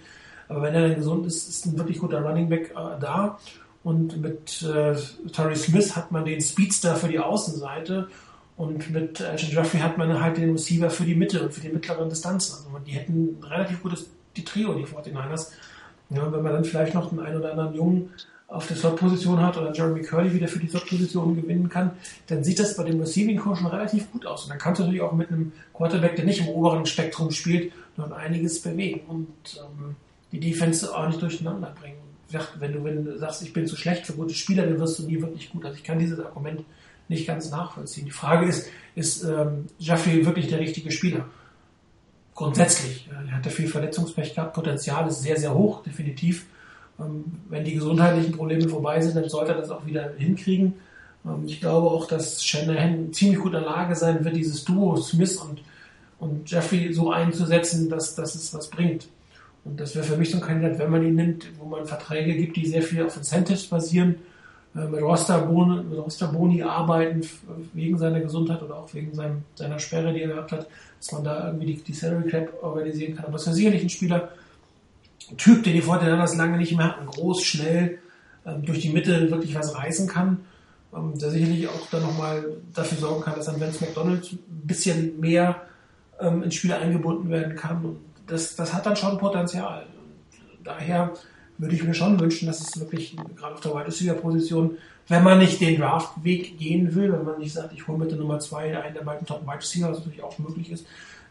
Aber wenn er dann gesund ist, ist ein wirklich guter Running Back äh, da. Und mit äh, Torrey Smith hat man den Speedster für die Außenseite und mit Alshon Jeffrey hat man halt den Receiver für die Mitte und für die mittleren Distanzen. Also die hätten ein relativ gutes die Trio, die 49ers. Ja, wenn man dann vielleicht noch einen, einen oder anderen Jungen auf der Slot-Position hat oder Jeremy Curley wieder für die Slot-Position gewinnen kann, dann sieht das bei dem Receiving Core schon relativ gut aus. Und dann kannst du natürlich auch mit einem Quarterback, der nicht im oberen Spektrum spielt, noch einiges bewegen und ähm, die Defense auch nicht durcheinander bringen. Wenn du, wenn du sagst, ich bin zu schlecht für gute Spieler, dann wirst du nie wirklich gut. Also ich kann dieses Argument nicht ganz nachvollziehen. Die Frage ist, ist ähm, Jeffrey wirklich der richtige Spieler? Grundsätzlich. Er hat ja viel Verletzungspech gehabt, Potenzial ist sehr, sehr hoch, definitiv. Ähm, wenn die gesundheitlichen Probleme vorbei sind, dann sollte er das auch wieder hinkriegen. Ähm, ich glaube auch, dass Shanahan ziemlich gut in der Lage sein wird, dieses Duo Smith und, und Jeffrey so einzusetzen, dass, dass es was bringt. Und das wäre für mich so ein Kandidat, wenn man ihn nimmt, wo man Verträge gibt, die sehr viel auf Incentives basieren, äh, mit Rosterboni, mit Rosterboni arbeiten, wegen seiner Gesundheit oder auch wegen seinem, seiner Sperre, die er gehabt hat, dass man da irgendwie die, die Salary Cap organisieren kann. Aber das wäre sicherlich ein Spieler, Typ, den die Fortinanders lange nicht mehr hatten, groß, schnell, ähm, durch die Mitte wirklich was reißen kann, ähm, der sicherlich auch dann nochmal dafür sorgen kann, dass dann Vince McDonald ein bisschen mehr ähm, ins Spiel eingebunden werden kann. Und das, das hat dann schon Potenzial. Daher würde ich mir schon wünschen, dass es wirklich gerade auf der Wide Receiver Position, wenn man nicht den Draft-Weg gehen will, wenn man nicht sagt, ich hole mit der Nummer zwei einen der beiden Top Wide Receiver, was natürlich auch möglich ist,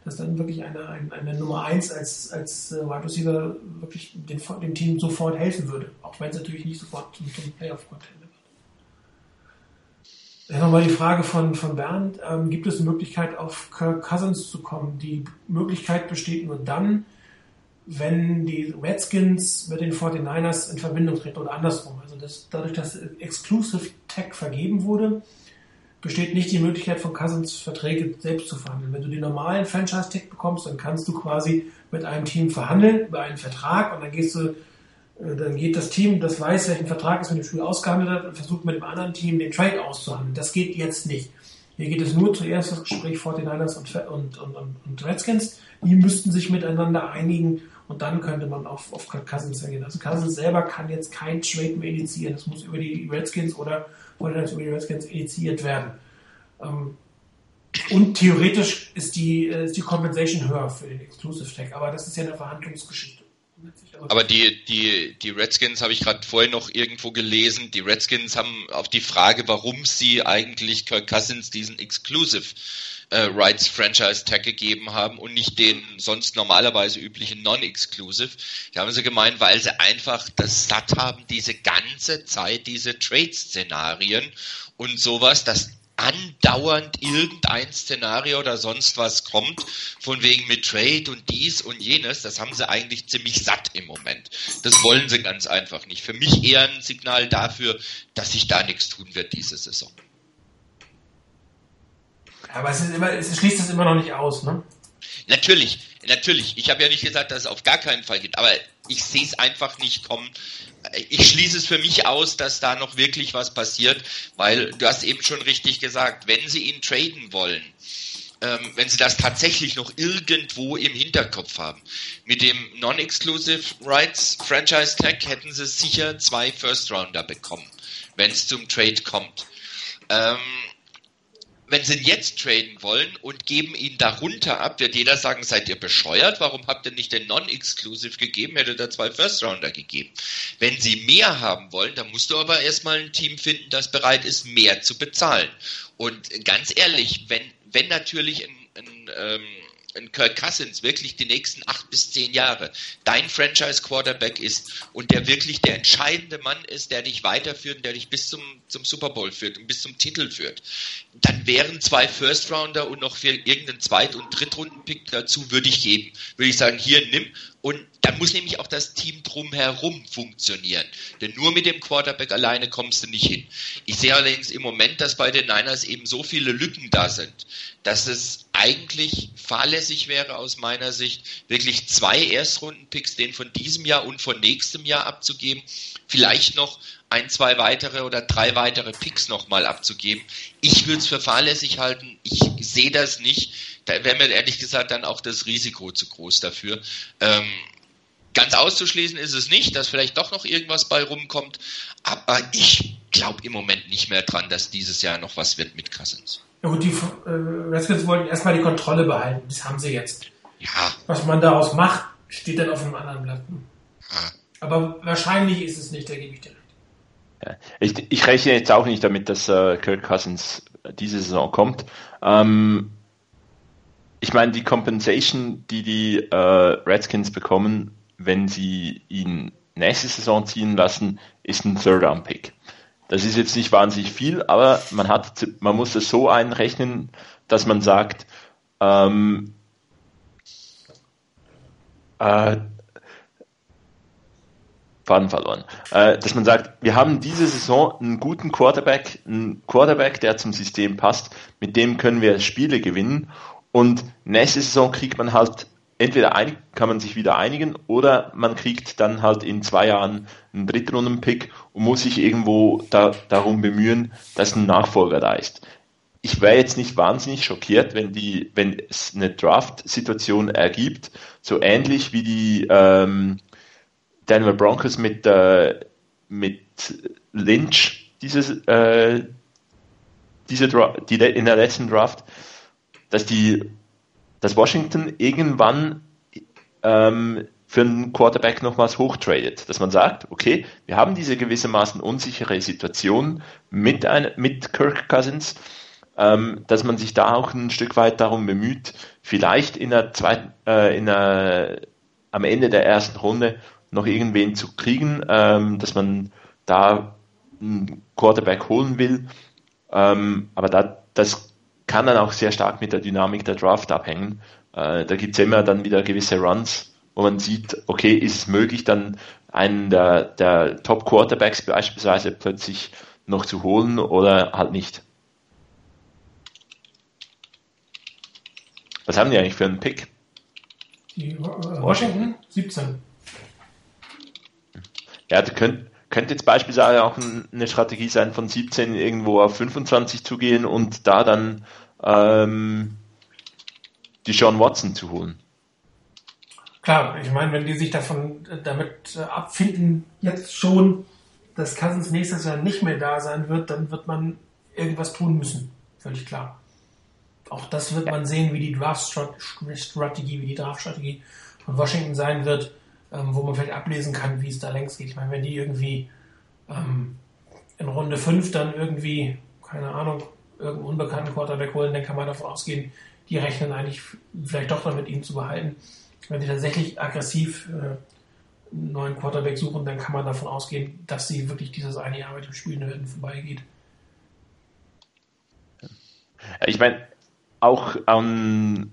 dass dann wirklich eine, eine, eine Nummer 1 als, als äh, Wide Receiver wirklich den, dem Team sofort helfen würde. Auch wenn es natürlich nicht sofort zum, zum Playoff-Contender wird. Dann nochmal die Frage von, von Bernd. Ähm, gibt es eine Möglichkeit, auf Kirk Cousins zu kommen? Die Möglichkeit besteht nur dann, wenn die Redskins mit den 49ers in Verbindung treten oder andersrum. Also das, dadurch, dass Exclusive Tag vergeben wurde, besteht nicht die Möglichkeit von Cousins Verträge selbst zu verhandeln. Wenn du den normalen Franchise-Tag bekommst, dann kannst du quasi mit einem Team verhandeln über einen Vertrag und dann gehst du, äh, dann geht das Team, das weiß, welchen Vertrag es mit dem Spiel ausgehandelt hat und versucht mit dem anderen Team den Trade auszuhandeln. Das geht jetzt nicht. Hier geht es nur zuerst das Gespräch 49ers und, und, und, und Redskins. Die müssten sich miteinander einigen und dann könnte man auf, auf Cousins gehen. Also Cousins selber kann jetzt kein Trade mehr initiieren. Das muss über die Redskins oder wollte das über die Redskins initiiert werden. Ähm, und theoretisch ist die, äh, ist die Compensation höher für den Exclusive Tag, aber das ist ja eine Verhandlungsgeschichte. Aber die, die, die Redskins habe ich gerade vorhin noch irgendwo gelesen. Die Redskins haben auf die Frage, warum sie eigentlich Kirk Cousins diesen Exclusive äh, Rights Franchise Tag gegeben haben und nicht den sonst normalerweise üblichen Non-Exclusive. Die haben sie gemeint, weil sie einfach das satt haben, diese ganze Zeit, diese Trade-Szenarien und sowas, dass andauernd irgendein Szenario oder sonst was kommt, von wegen mit Trade und dies und jenes, das haben sie eigentlich ziemlich satt im Moment. Das wollen sie ganz einfach nicht. Für mich eher ein Signal dafür, dass sich da nichts tun wird diese Saison. Aber es, ist immer, es schließt das immer noch nicht aus, ne? Natürlich, natürlich. Ich habe ja nicht gesagt, dass es auf gar keinen Fall geht, aber ich sehe es einfach nicht kommen. Ich schließe es für mich aus, dass da noch wirklich was passiert, weil du hast eben schon richtig gesagt, wenn sie ihn traden wollen, ähm, wenn sie das tatsächlich noch irgendwo im Hinterkopf haben. Mit dem Non-Exclusive Rights Franchise Tag hätten sie sicher zwei First Rounder bekommen, wenn es zum Trade kommt. Ähm, wenn sie ihn jetzt traden wollen und geben ihn darunter ab, wird jeder sagen, seid ihr bescheuert? Warum habt ihr nicht den Non-Exclusive gegeben? Hätte da zwei First-Rounder gegeben. Wenn sie mehr haben wollen, dann musst du aber erstmal ein Team finden, das bereit ist, mehr zu bezahlen. Und ganz ehrlich, wenn, wenn natürlich ein, ein ähm, ein Kirk Cousins wirklich die nächsten acht bis zehn Jahre dein Franchise-Quarterback ist und der wirklich der entscheidende Mann ist, der dich weiterführt und der dich bis zum, zum Super Bowl führt und bis zum Titel führt, dann wären zwei First-Rounder und noch für irgendeinen Zweit- und Drittrunden-Pick dazu würde ich geben. Würde ich sagen, hier nimm und dann muss nämlich auch das Team drumherum funktionieren. Denn nur mit dem Quarterback alleine kommst du nicht hin. Ich sehe allerdings im Moment, dass bei den Niners eben so viele Lücken da sind, dass es eigentlich fahrlässig wäre aus meiner Sicht, wirklich zwei Erstrunden-Picks, den von diesem Jahr und von nächstem Jahr abzugeben, vielleicht noch ein, zwei weitere oder drei weitere Picks nochmal abzugeben. Ich würde es für fahrlässig halten. Ich sehe das nicht. Da wäre mir ehrlich gesagt dann auch das Risiko zu groß dafür. Ähm, ganz auszuschließen ist es nicht, dass vielleicht doch noch irgendwas bei rumkommt. Aber ich glaube im Moment nicht mehr dran, dass dieses Jahr noch was wird mit Cousins. Ja gut, die äh, Redskins wollten erstmal die Kontrolle behalten. Das haben sie jetzt. Ja. Was man daraus macht, steht dann auf einem anderen Blatt. Ja. Aber wahrscheinlich ist es nicht, da gebe ich dir recht. Ja. Ich, ich, rechne jetzt auch nicht damit, dass äh, Kirk Cousins diese Saison kommt. Ähm, ich meine, die Compensation, die die äh, Redskins bekommen, wenn sie ihn nächste Saison ziehen lassen, ist ein Third-Round-Pick. Das ist jetzt nicht wahnsinnig viel, aber man hat, man muss es so einrechnen, dass man sagt, ähm, äh, Faden verloren. Äh, dass man sagt, wir haben diese Saison einen guten Quarterback, einen Quarterback, der zum System passt, mit dem können wir Spiele gewinnen und nächste Saison kriegt man halt entweder einig, kann man sich wieder einigen oder man kriegt dann halt in zwei Jahren einen Drittrunden-Pick und muss sich irgendwo da, darum bemühen, dass ein Nachfolger da ist. Ich wäre jetzt nicht wahnsinnig schockiert, wenn die, wenn es eine Draft-Situation ergibt, so ähnlich wie die ähm, Denver Broncos mit, äh, mit Lynch dieses, äh, diese die in der letzten Draft, dass die, dass Washington irgendwann ähm, für einen Quarterback nochmals hochtradet, dass man sagt, okay, wir haben diese gewissermaßen unsichere Situation mit, ein, mit Kirk Cousins, ähm, dass man sich da auch ein Stück weit darum bemüht, vielleicht in der zweiten, äh, in der, am Ende der ersten Runde noch irgendwen zu kriegen, ähm, dass man da einen Quarterback holen will. Ähm, aber da, das kann dann auch sehr stark mit der Dynamik der Draft abhängen. Äh, da gibt es immer dann wieder gewisse Runs, wo man sieht, okay, ist es möglich, dann einen der, der Top Quarterbacks beispielsweise plötzlich noch zu holen oder halt nicht. Was haben die eigentlich für einen Pick? Die Washington 17. Ja, das könnte, könnte jetzt beispielsweise auch eine Strategie sein, von 17 irgendwo auf 25 zu gehen und da dann ähm, die Sean Watson zu holen. Klar, ich meine, wenn die sich davon äh, damit äh, abfinden, jetzt schon, dass Cousins nächstes Jahr nicht mehr da sein wird, dann wird man irgendwas tun müssen. Völlig klar. Auch das wird man sehen, wie die Draft-Strategie, wie die Draft-Strategie von Washington sein wird ähm, wo man vielleicht ablesen kann, wie es da längst geht. Ich meine, wenn die irgendwie ähm, in Runde 5 dann irgendwie, keine Ahnung, irgendeinen unbekannten Quarterback holen, dann kann man davon ausgehen, die rechnen eigentlich vielleicht doch damit, ihn zu behalten. Wenn die tatsächlich aggressiv äh, einen neuen Quarterback suchen, dann kann man davon ausgehen, dass sie wirklich dieses eine Jahr mit dem Spielen werden vorbeigeht. Ich meine, auch ähm,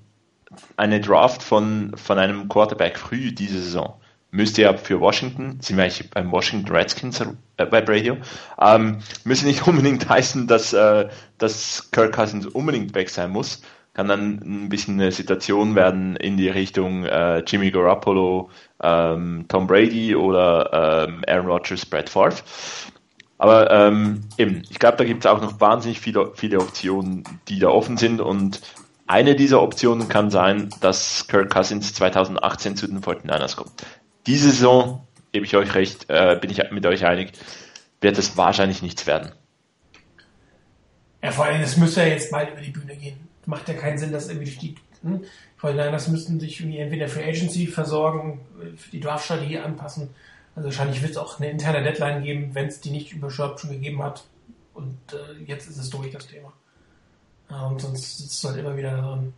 eine Draft von, von einem Quarterback früh diese Saison müsste ja für Washington, sind wir eigentlich beim Washington Redskins äh, Radio, ähm, müsste nicht unbedingt heißen, dass, äh, dass Kirk Cousins unbedingt weg sein muss. Kann dann ein bisschen eine Situation werden in die Richtung äh, Jimmy Garoppolo, ähm, Tom Brady oder ähm, Aaron Rodgers, Brett Favre. Aber ähm, eben, ich glaube, da gibt es auch noch wahnsinnig viele, viele Optionen, die da offen sind und eine dieser Optionen kann sein, dass Kirk Cousins 2018 zu den 49ers kommt. Diese Saison, gebe ich euch recht, äh, bin ich mit euch einig, wird es wahrscheinlich nichts werden. Ja, vor allem, es müsste ja jetzt bald über die Bühne gehen. Macht ja keinen Sinn, dass irgendwie durch die hm? das müssten sich irgendwie entweder Free Agency versorgen, für die Draft-Strategie anpassen. Also wahrscheinlich wird es auch eine interne Deadline geben, wenn es die nicht überschraubt schon gegeben hat. Und äh, jetzt ist es durch, das Thema. Und sonst sitzt es halt immer wieder dran.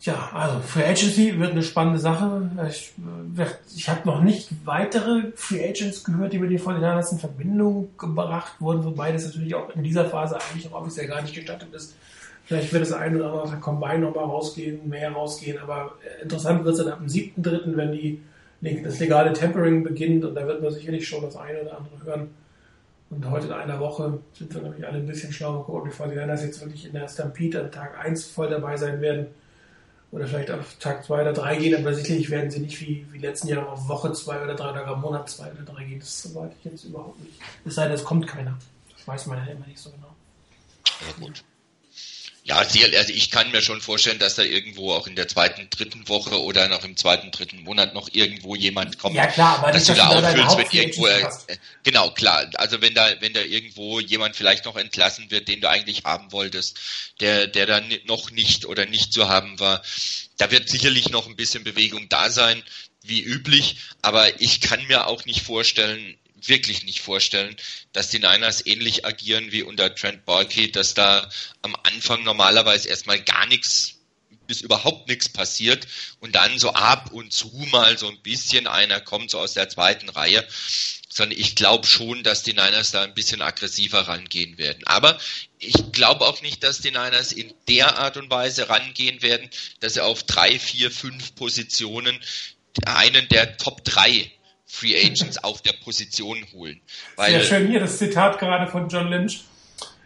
Tja, also Free Agency wird eine spannende Sache. Ich, äh, ich habe noch nicht weitere Free Agents gehört, die mit den Fortinanders in Verbindung gebracht wurden, wobei das natürlich auch in dieser Phase eigentlich auch offiziell gar nicht gestattet ist. Vielleicht wird das ein oder andere Combine nochmal rausgehen, mehr rausgehen, aber äh, interessant wird es dann ab dem 7.3., wenn die, das legale Tempering beginnt und da wird man sicherlich schon das eine oder andere hören. Und heute in einer Woche sind wir nämlich alle ein bisschen schlau geguckt, bevor die Niners jetzt wirklich in der Stampede an Tag 1 voll dabei sein werden oder vielleicht auf Tag 2 oder 3 gehen, aber sicherlich werden sie nicht wie, wie letzten Jahr auf Woche 2 oder 3 oder Monat 2 oder 3 gehen. Das weiß ich jetzt überhaupt nicht. Es sei denn, es kommt keiner. Das weiß man ja immer nicht so genau. Ja, gut. Ja, also ich kann mir schon vorstellen, dass da irgendwo auch in der zweiten, dritten Woche oder noch im zweiten, dritten Monat noch irgendwo jemand kommt, ja, klar, aber dass du da auffüllst, wenn irgendwo, äh, genau, klar, also wenn da, wenn da irgendwo jemand vielleicht noch entlassen wird, den du eigentlich haben wolltest, der, der dann noch nicht oder nicht zu haben war, da wird sicherlich noch ein bisschen Bewegung da sein, wie üblich, aber ich kann mir auch nicht vorstellen, wirklich nicht vorstellen, dass die Niners ähnlich agieren wie unter Trent Balky, dass da am Anfang normalerweise erstmal gar nichts bis überhaupt nichts passiert und dann so ab und zu mal so ein bisschen einer kommt so aus der zweiten Reihe, sondern ich glaube schon, dass die Niners da ein bisschen aggressiver rangehen werden. Aber ich glaube auch nicht, dass die Niners in der Art und Weise rangehen werden, dass sie auf drei, vier, fünf Positionen einen der Top drei Free Agents auf der Position holen. Weil, Sehr schön hier das Zitat gerade von John Lynch.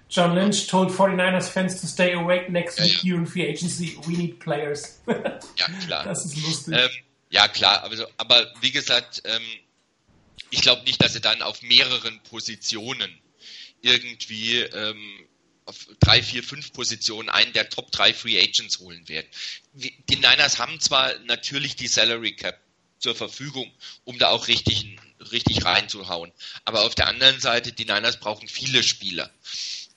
John Lynch told 49ers fans to stay awake next week ja, in free agency. We need players. ja, klar. Das ist lustig. Ähm, ja, klar. Also, aber wie gesagt, ähm, ich glaube nicht, dass sie dann auf mehreren Positionen irgendwie ähm, auf drei, vier, fünf Positionen einen der Top drei Free Agents holen werden. Die Niners haben zwar natürlich die Salary Cap zur Verfügung, um da auch richtig, richtig reinzuhauen. Aber auf der anderen Seite, die Niners brauchen viele Spieler.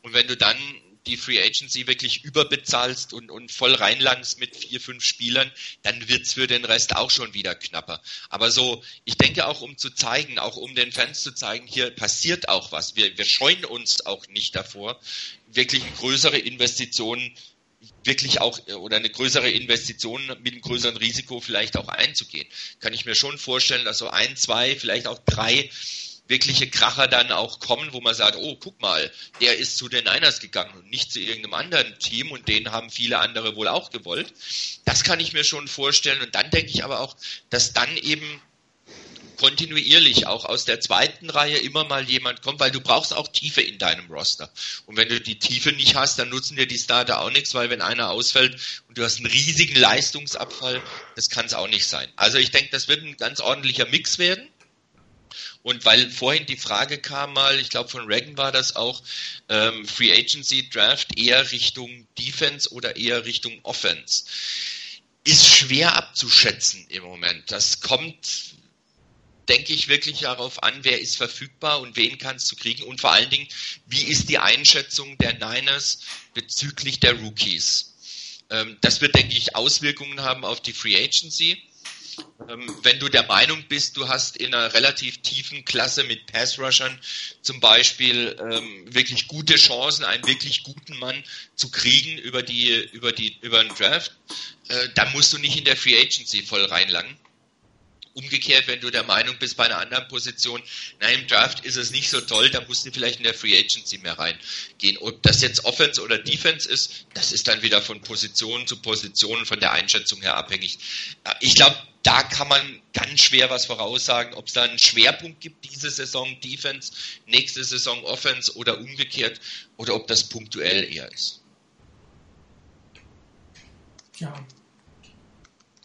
Und wenn du dann die Free Agency wirklich überbezahlst und, und voll reinlangst mit vier, fünf Spielern, dann wird's für den Rest auch schon wieder knapper. Aber so, ich denke auch, um zu zeigen, auch um den Fans zu zeigen, hier passiert auch was. Wir, wir scheuen uns auch nicht davor, wirklich größere Investitionen wirklich auch äh, oder eine größere Investition mit einem größeren Risiko vielleicht auch einzugehen. Kann ich mir schon vorstellen, dass so ein, zwei, vielleicht auch drei wirkliche Kracher dann auch kommen, wo man sagt, oh, guck mal, der ist zu den Niners gegangen und nicht zu irgendeinem anderen Team und den haben viele andere wohl auch gewollt. Das kann ich mir schon vorstellen und dann denke ich aber auch, dass dann eben kontinuierlich auch aus der zweiten Reihe immer mal jemand kommt, weil du brauchst auch Tiefe in deinem Roster. Und wenn du die Tiefe nicht hast, dann nutzen dir die Starter auch nichts, weil wenn einer ausfällt und du hast einen riesigen Leistungsabfall, das kann es auch nicht sein. Also ich denke, das wird ein ganz ordentlicher Mix werden. Und weil vorhin die Frage kam mal, ich glaube von Reagan war das auch, ähm, Free Agency Draft eher Richtung Defense oder eher Richtung Offense. Ist schwer abzuschätzen im Moment. Das kommt denke ich wirklich darauf an, wer ist verfügbar und wen kannst du kriegen und vor allen Dingen, wie ist die Einschätzung der Niners bezüglich der Rookies. Ähm, das wird, denke ich, Auswirkungen haben auf die Free Agency. Ähm, wenn du der Meinung bist, du hast in einer relativ tiefen Klasse mit Pass-Rushern zum Beispiel ähm, wirklich gute Chancen, einen wirklich guten Mann zu kriegen über die, über die, über einen Draft, äh, dann musst du nicht in der Free Agency voll reinlangen Umgekehrt, wenn du der Meinung bist bei einer anderen Position, nein, im Draft ist es nicht so toll, da musst du vielleicht in der Free Agency mehr reingehen. Ob das jetzt Offense oder Defense ist, das ist dann wieder von Position zu Position von der Einschätzung her abhängig. Ich glaube, da kann man ganz schwer was voraussagen, ob es da einen Schwerpunkt gibt, diese Saison Defense, nächste Saison Offense oder umgekehrt, oder ob das punktuell eher ist. Ja.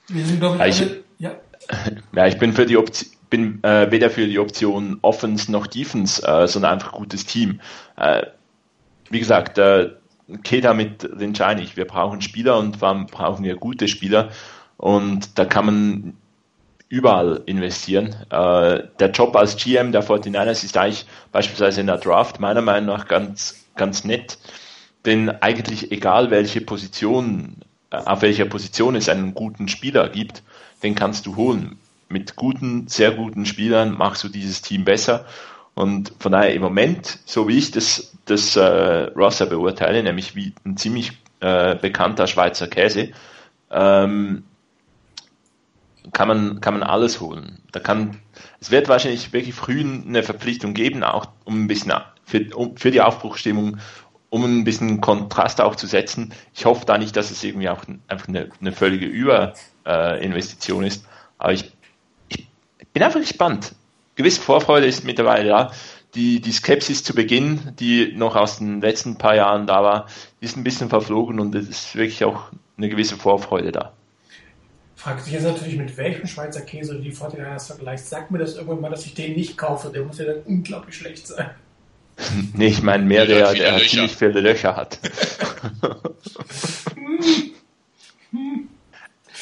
Wir sind, glaube ich, alle, ja. Ich bin für die Option bin äh, weder für die Option Offense noch Defense, äh, sondern einfach gutes Team. Äh, wie gesagt, äh, Keda mit den einig. Wir brauchen Spieler und warum brauchen wir gute Spieler? Und da kann man überall investieren. Äh, der Job als GM der 49ers ist eigentlich beispielsweise in der Draft meiner Meinung nach ganz, ganz nett. Denn eigentlich egal welche Position, äh, auf welcher Position es einen guten Spieler gibt, den kannst du holen. Mit guten, sehr guten Spielern machst du dieses Team besser. Und von daher im Moment, so wie ich das, das äh, Roster beurteile, nämlich wie ein ziemlich äh, bekannter Schweizer Käse, ähm, kann man, kann man alles holen. Da kann, es wird wahrscheinlich wirklich früh eine Verpflichtung geben, auch um ein bisschen für, um, für die Aufbruchstimmung, um ein bisschen Kontrast auch zu setzen. Ich hoffe da nicht, dass es irgendwie auch einfach eine, eine völlige Über, äh, Investition ist. Aber ich, ich bin einfach gespannt. Gewisse Vorfreude ist mittlerweile da. Die, die Skepsis zu Beginn, die noch aus den letzten paar Jahren da war, ist ein bisschen verflogen und es ist wirklich auch eine gewisse Vorfreude da. Fragt sich jetzt natürlich, mit welchem Schweizer Käse die 49ers vergleicht. Sag mir das irgendwann mal, dass ich den nicht kaufe. Der muss ja dann unglaublich schlecht sein. Nee, ich meine mehr, der, der, der ziemlich viele Löcher hat.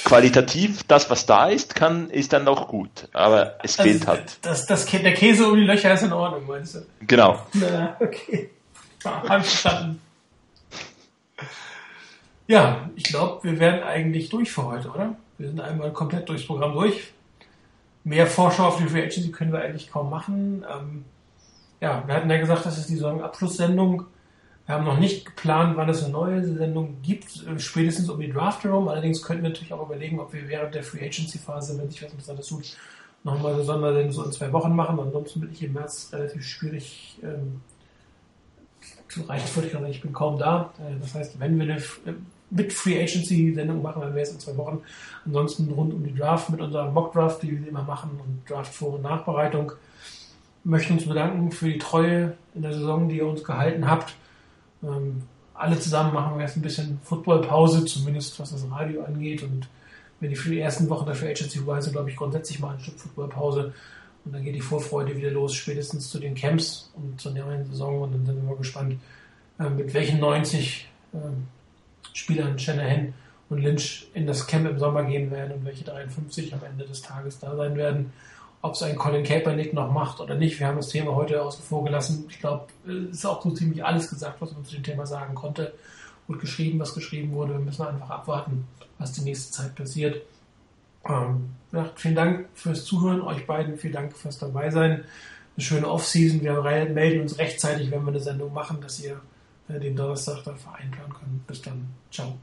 Qualitativ, das, was da ist, kann, ist dann noch gut, aber es also, fehlt halt. Das, das, der Käse um die Löcher ist in Ordnung, meinst du? Genau. Na, okay. Hab ich verstanden. Ja, ich glaube, wir werden eigentlich durch für heute, oder? Wir sind einmal komplett durchs Programm durch. Mehr Vorschau auf die Free Agency können wir eigentlich kaum machen. Ähm, ja, wir hatten ja gesagt, das ist die Saisonabschlusssendung. Wir haben noch nicht geplant, wann es eine neue Sendung gibt, äh, spätestens um die Draft herum. Allerdings könnten wir natürlich auch überlegen, ob wir während der Free Agency Phase, wenn sich was Interessantes tut, nochmal eine Sondersendung so in zwei Wochen machen. Ansonsten bin ich im März relativ schwierig ähm, zu reichen, würde ich sagen, ich bin kaum da. Äh, das heißt, wenn wir eine äh, mit Free Agency Sendung machen, dann wäre es in zwei Wochen. Ansonsten rund um die Draft mit unserem Mock Draft, die wir immer machen und Draft Vor- und Nachbereitung. Wir möchten uns bedanken für die Treue in der Saison, die ihr uns gehalten habt. Ähm, alle zusammen machen wir jetzt ein bisschen Footballpause, zumindest was das Radio angeht. Und wenn die für die ersten Wochen Free Agency vorbei sind, glaube ich, grundsätzlich mal ein Stück Footballpause. Und dann geht die Vorfreude wieder los, spätestens zu den Camps und zur neuen Saison. Und dann sind wir mal gespannt, äh, mit welchen 90 Spielern Shanahan und Lynch in das Camp im Sommer gehen werden und welche 53 am Ende des Tages da sein werden. Ob es ein Colin Kaepernick noch macht oder nicht, wir haben das Thema heute außen vor gelassen. Ich glaube, es ist auch so ziemlich alles gesagt, was man zu dem Thema sagen konnte und geschrieben, was geschrieben wurde. Wir müssen einfach abwarten, was die nächste Zeit passiert. Ähm, ja, vielen Dank fürs Zuhören, euch beiden vielen Dank fürs dabei sein. Eine schöne Offseason. Wir melden uns rechtzeitig, wenn wir eine Sendung machen, dass ihr den Donnerstag dann vereinbaren können. Bis dann. Ciao.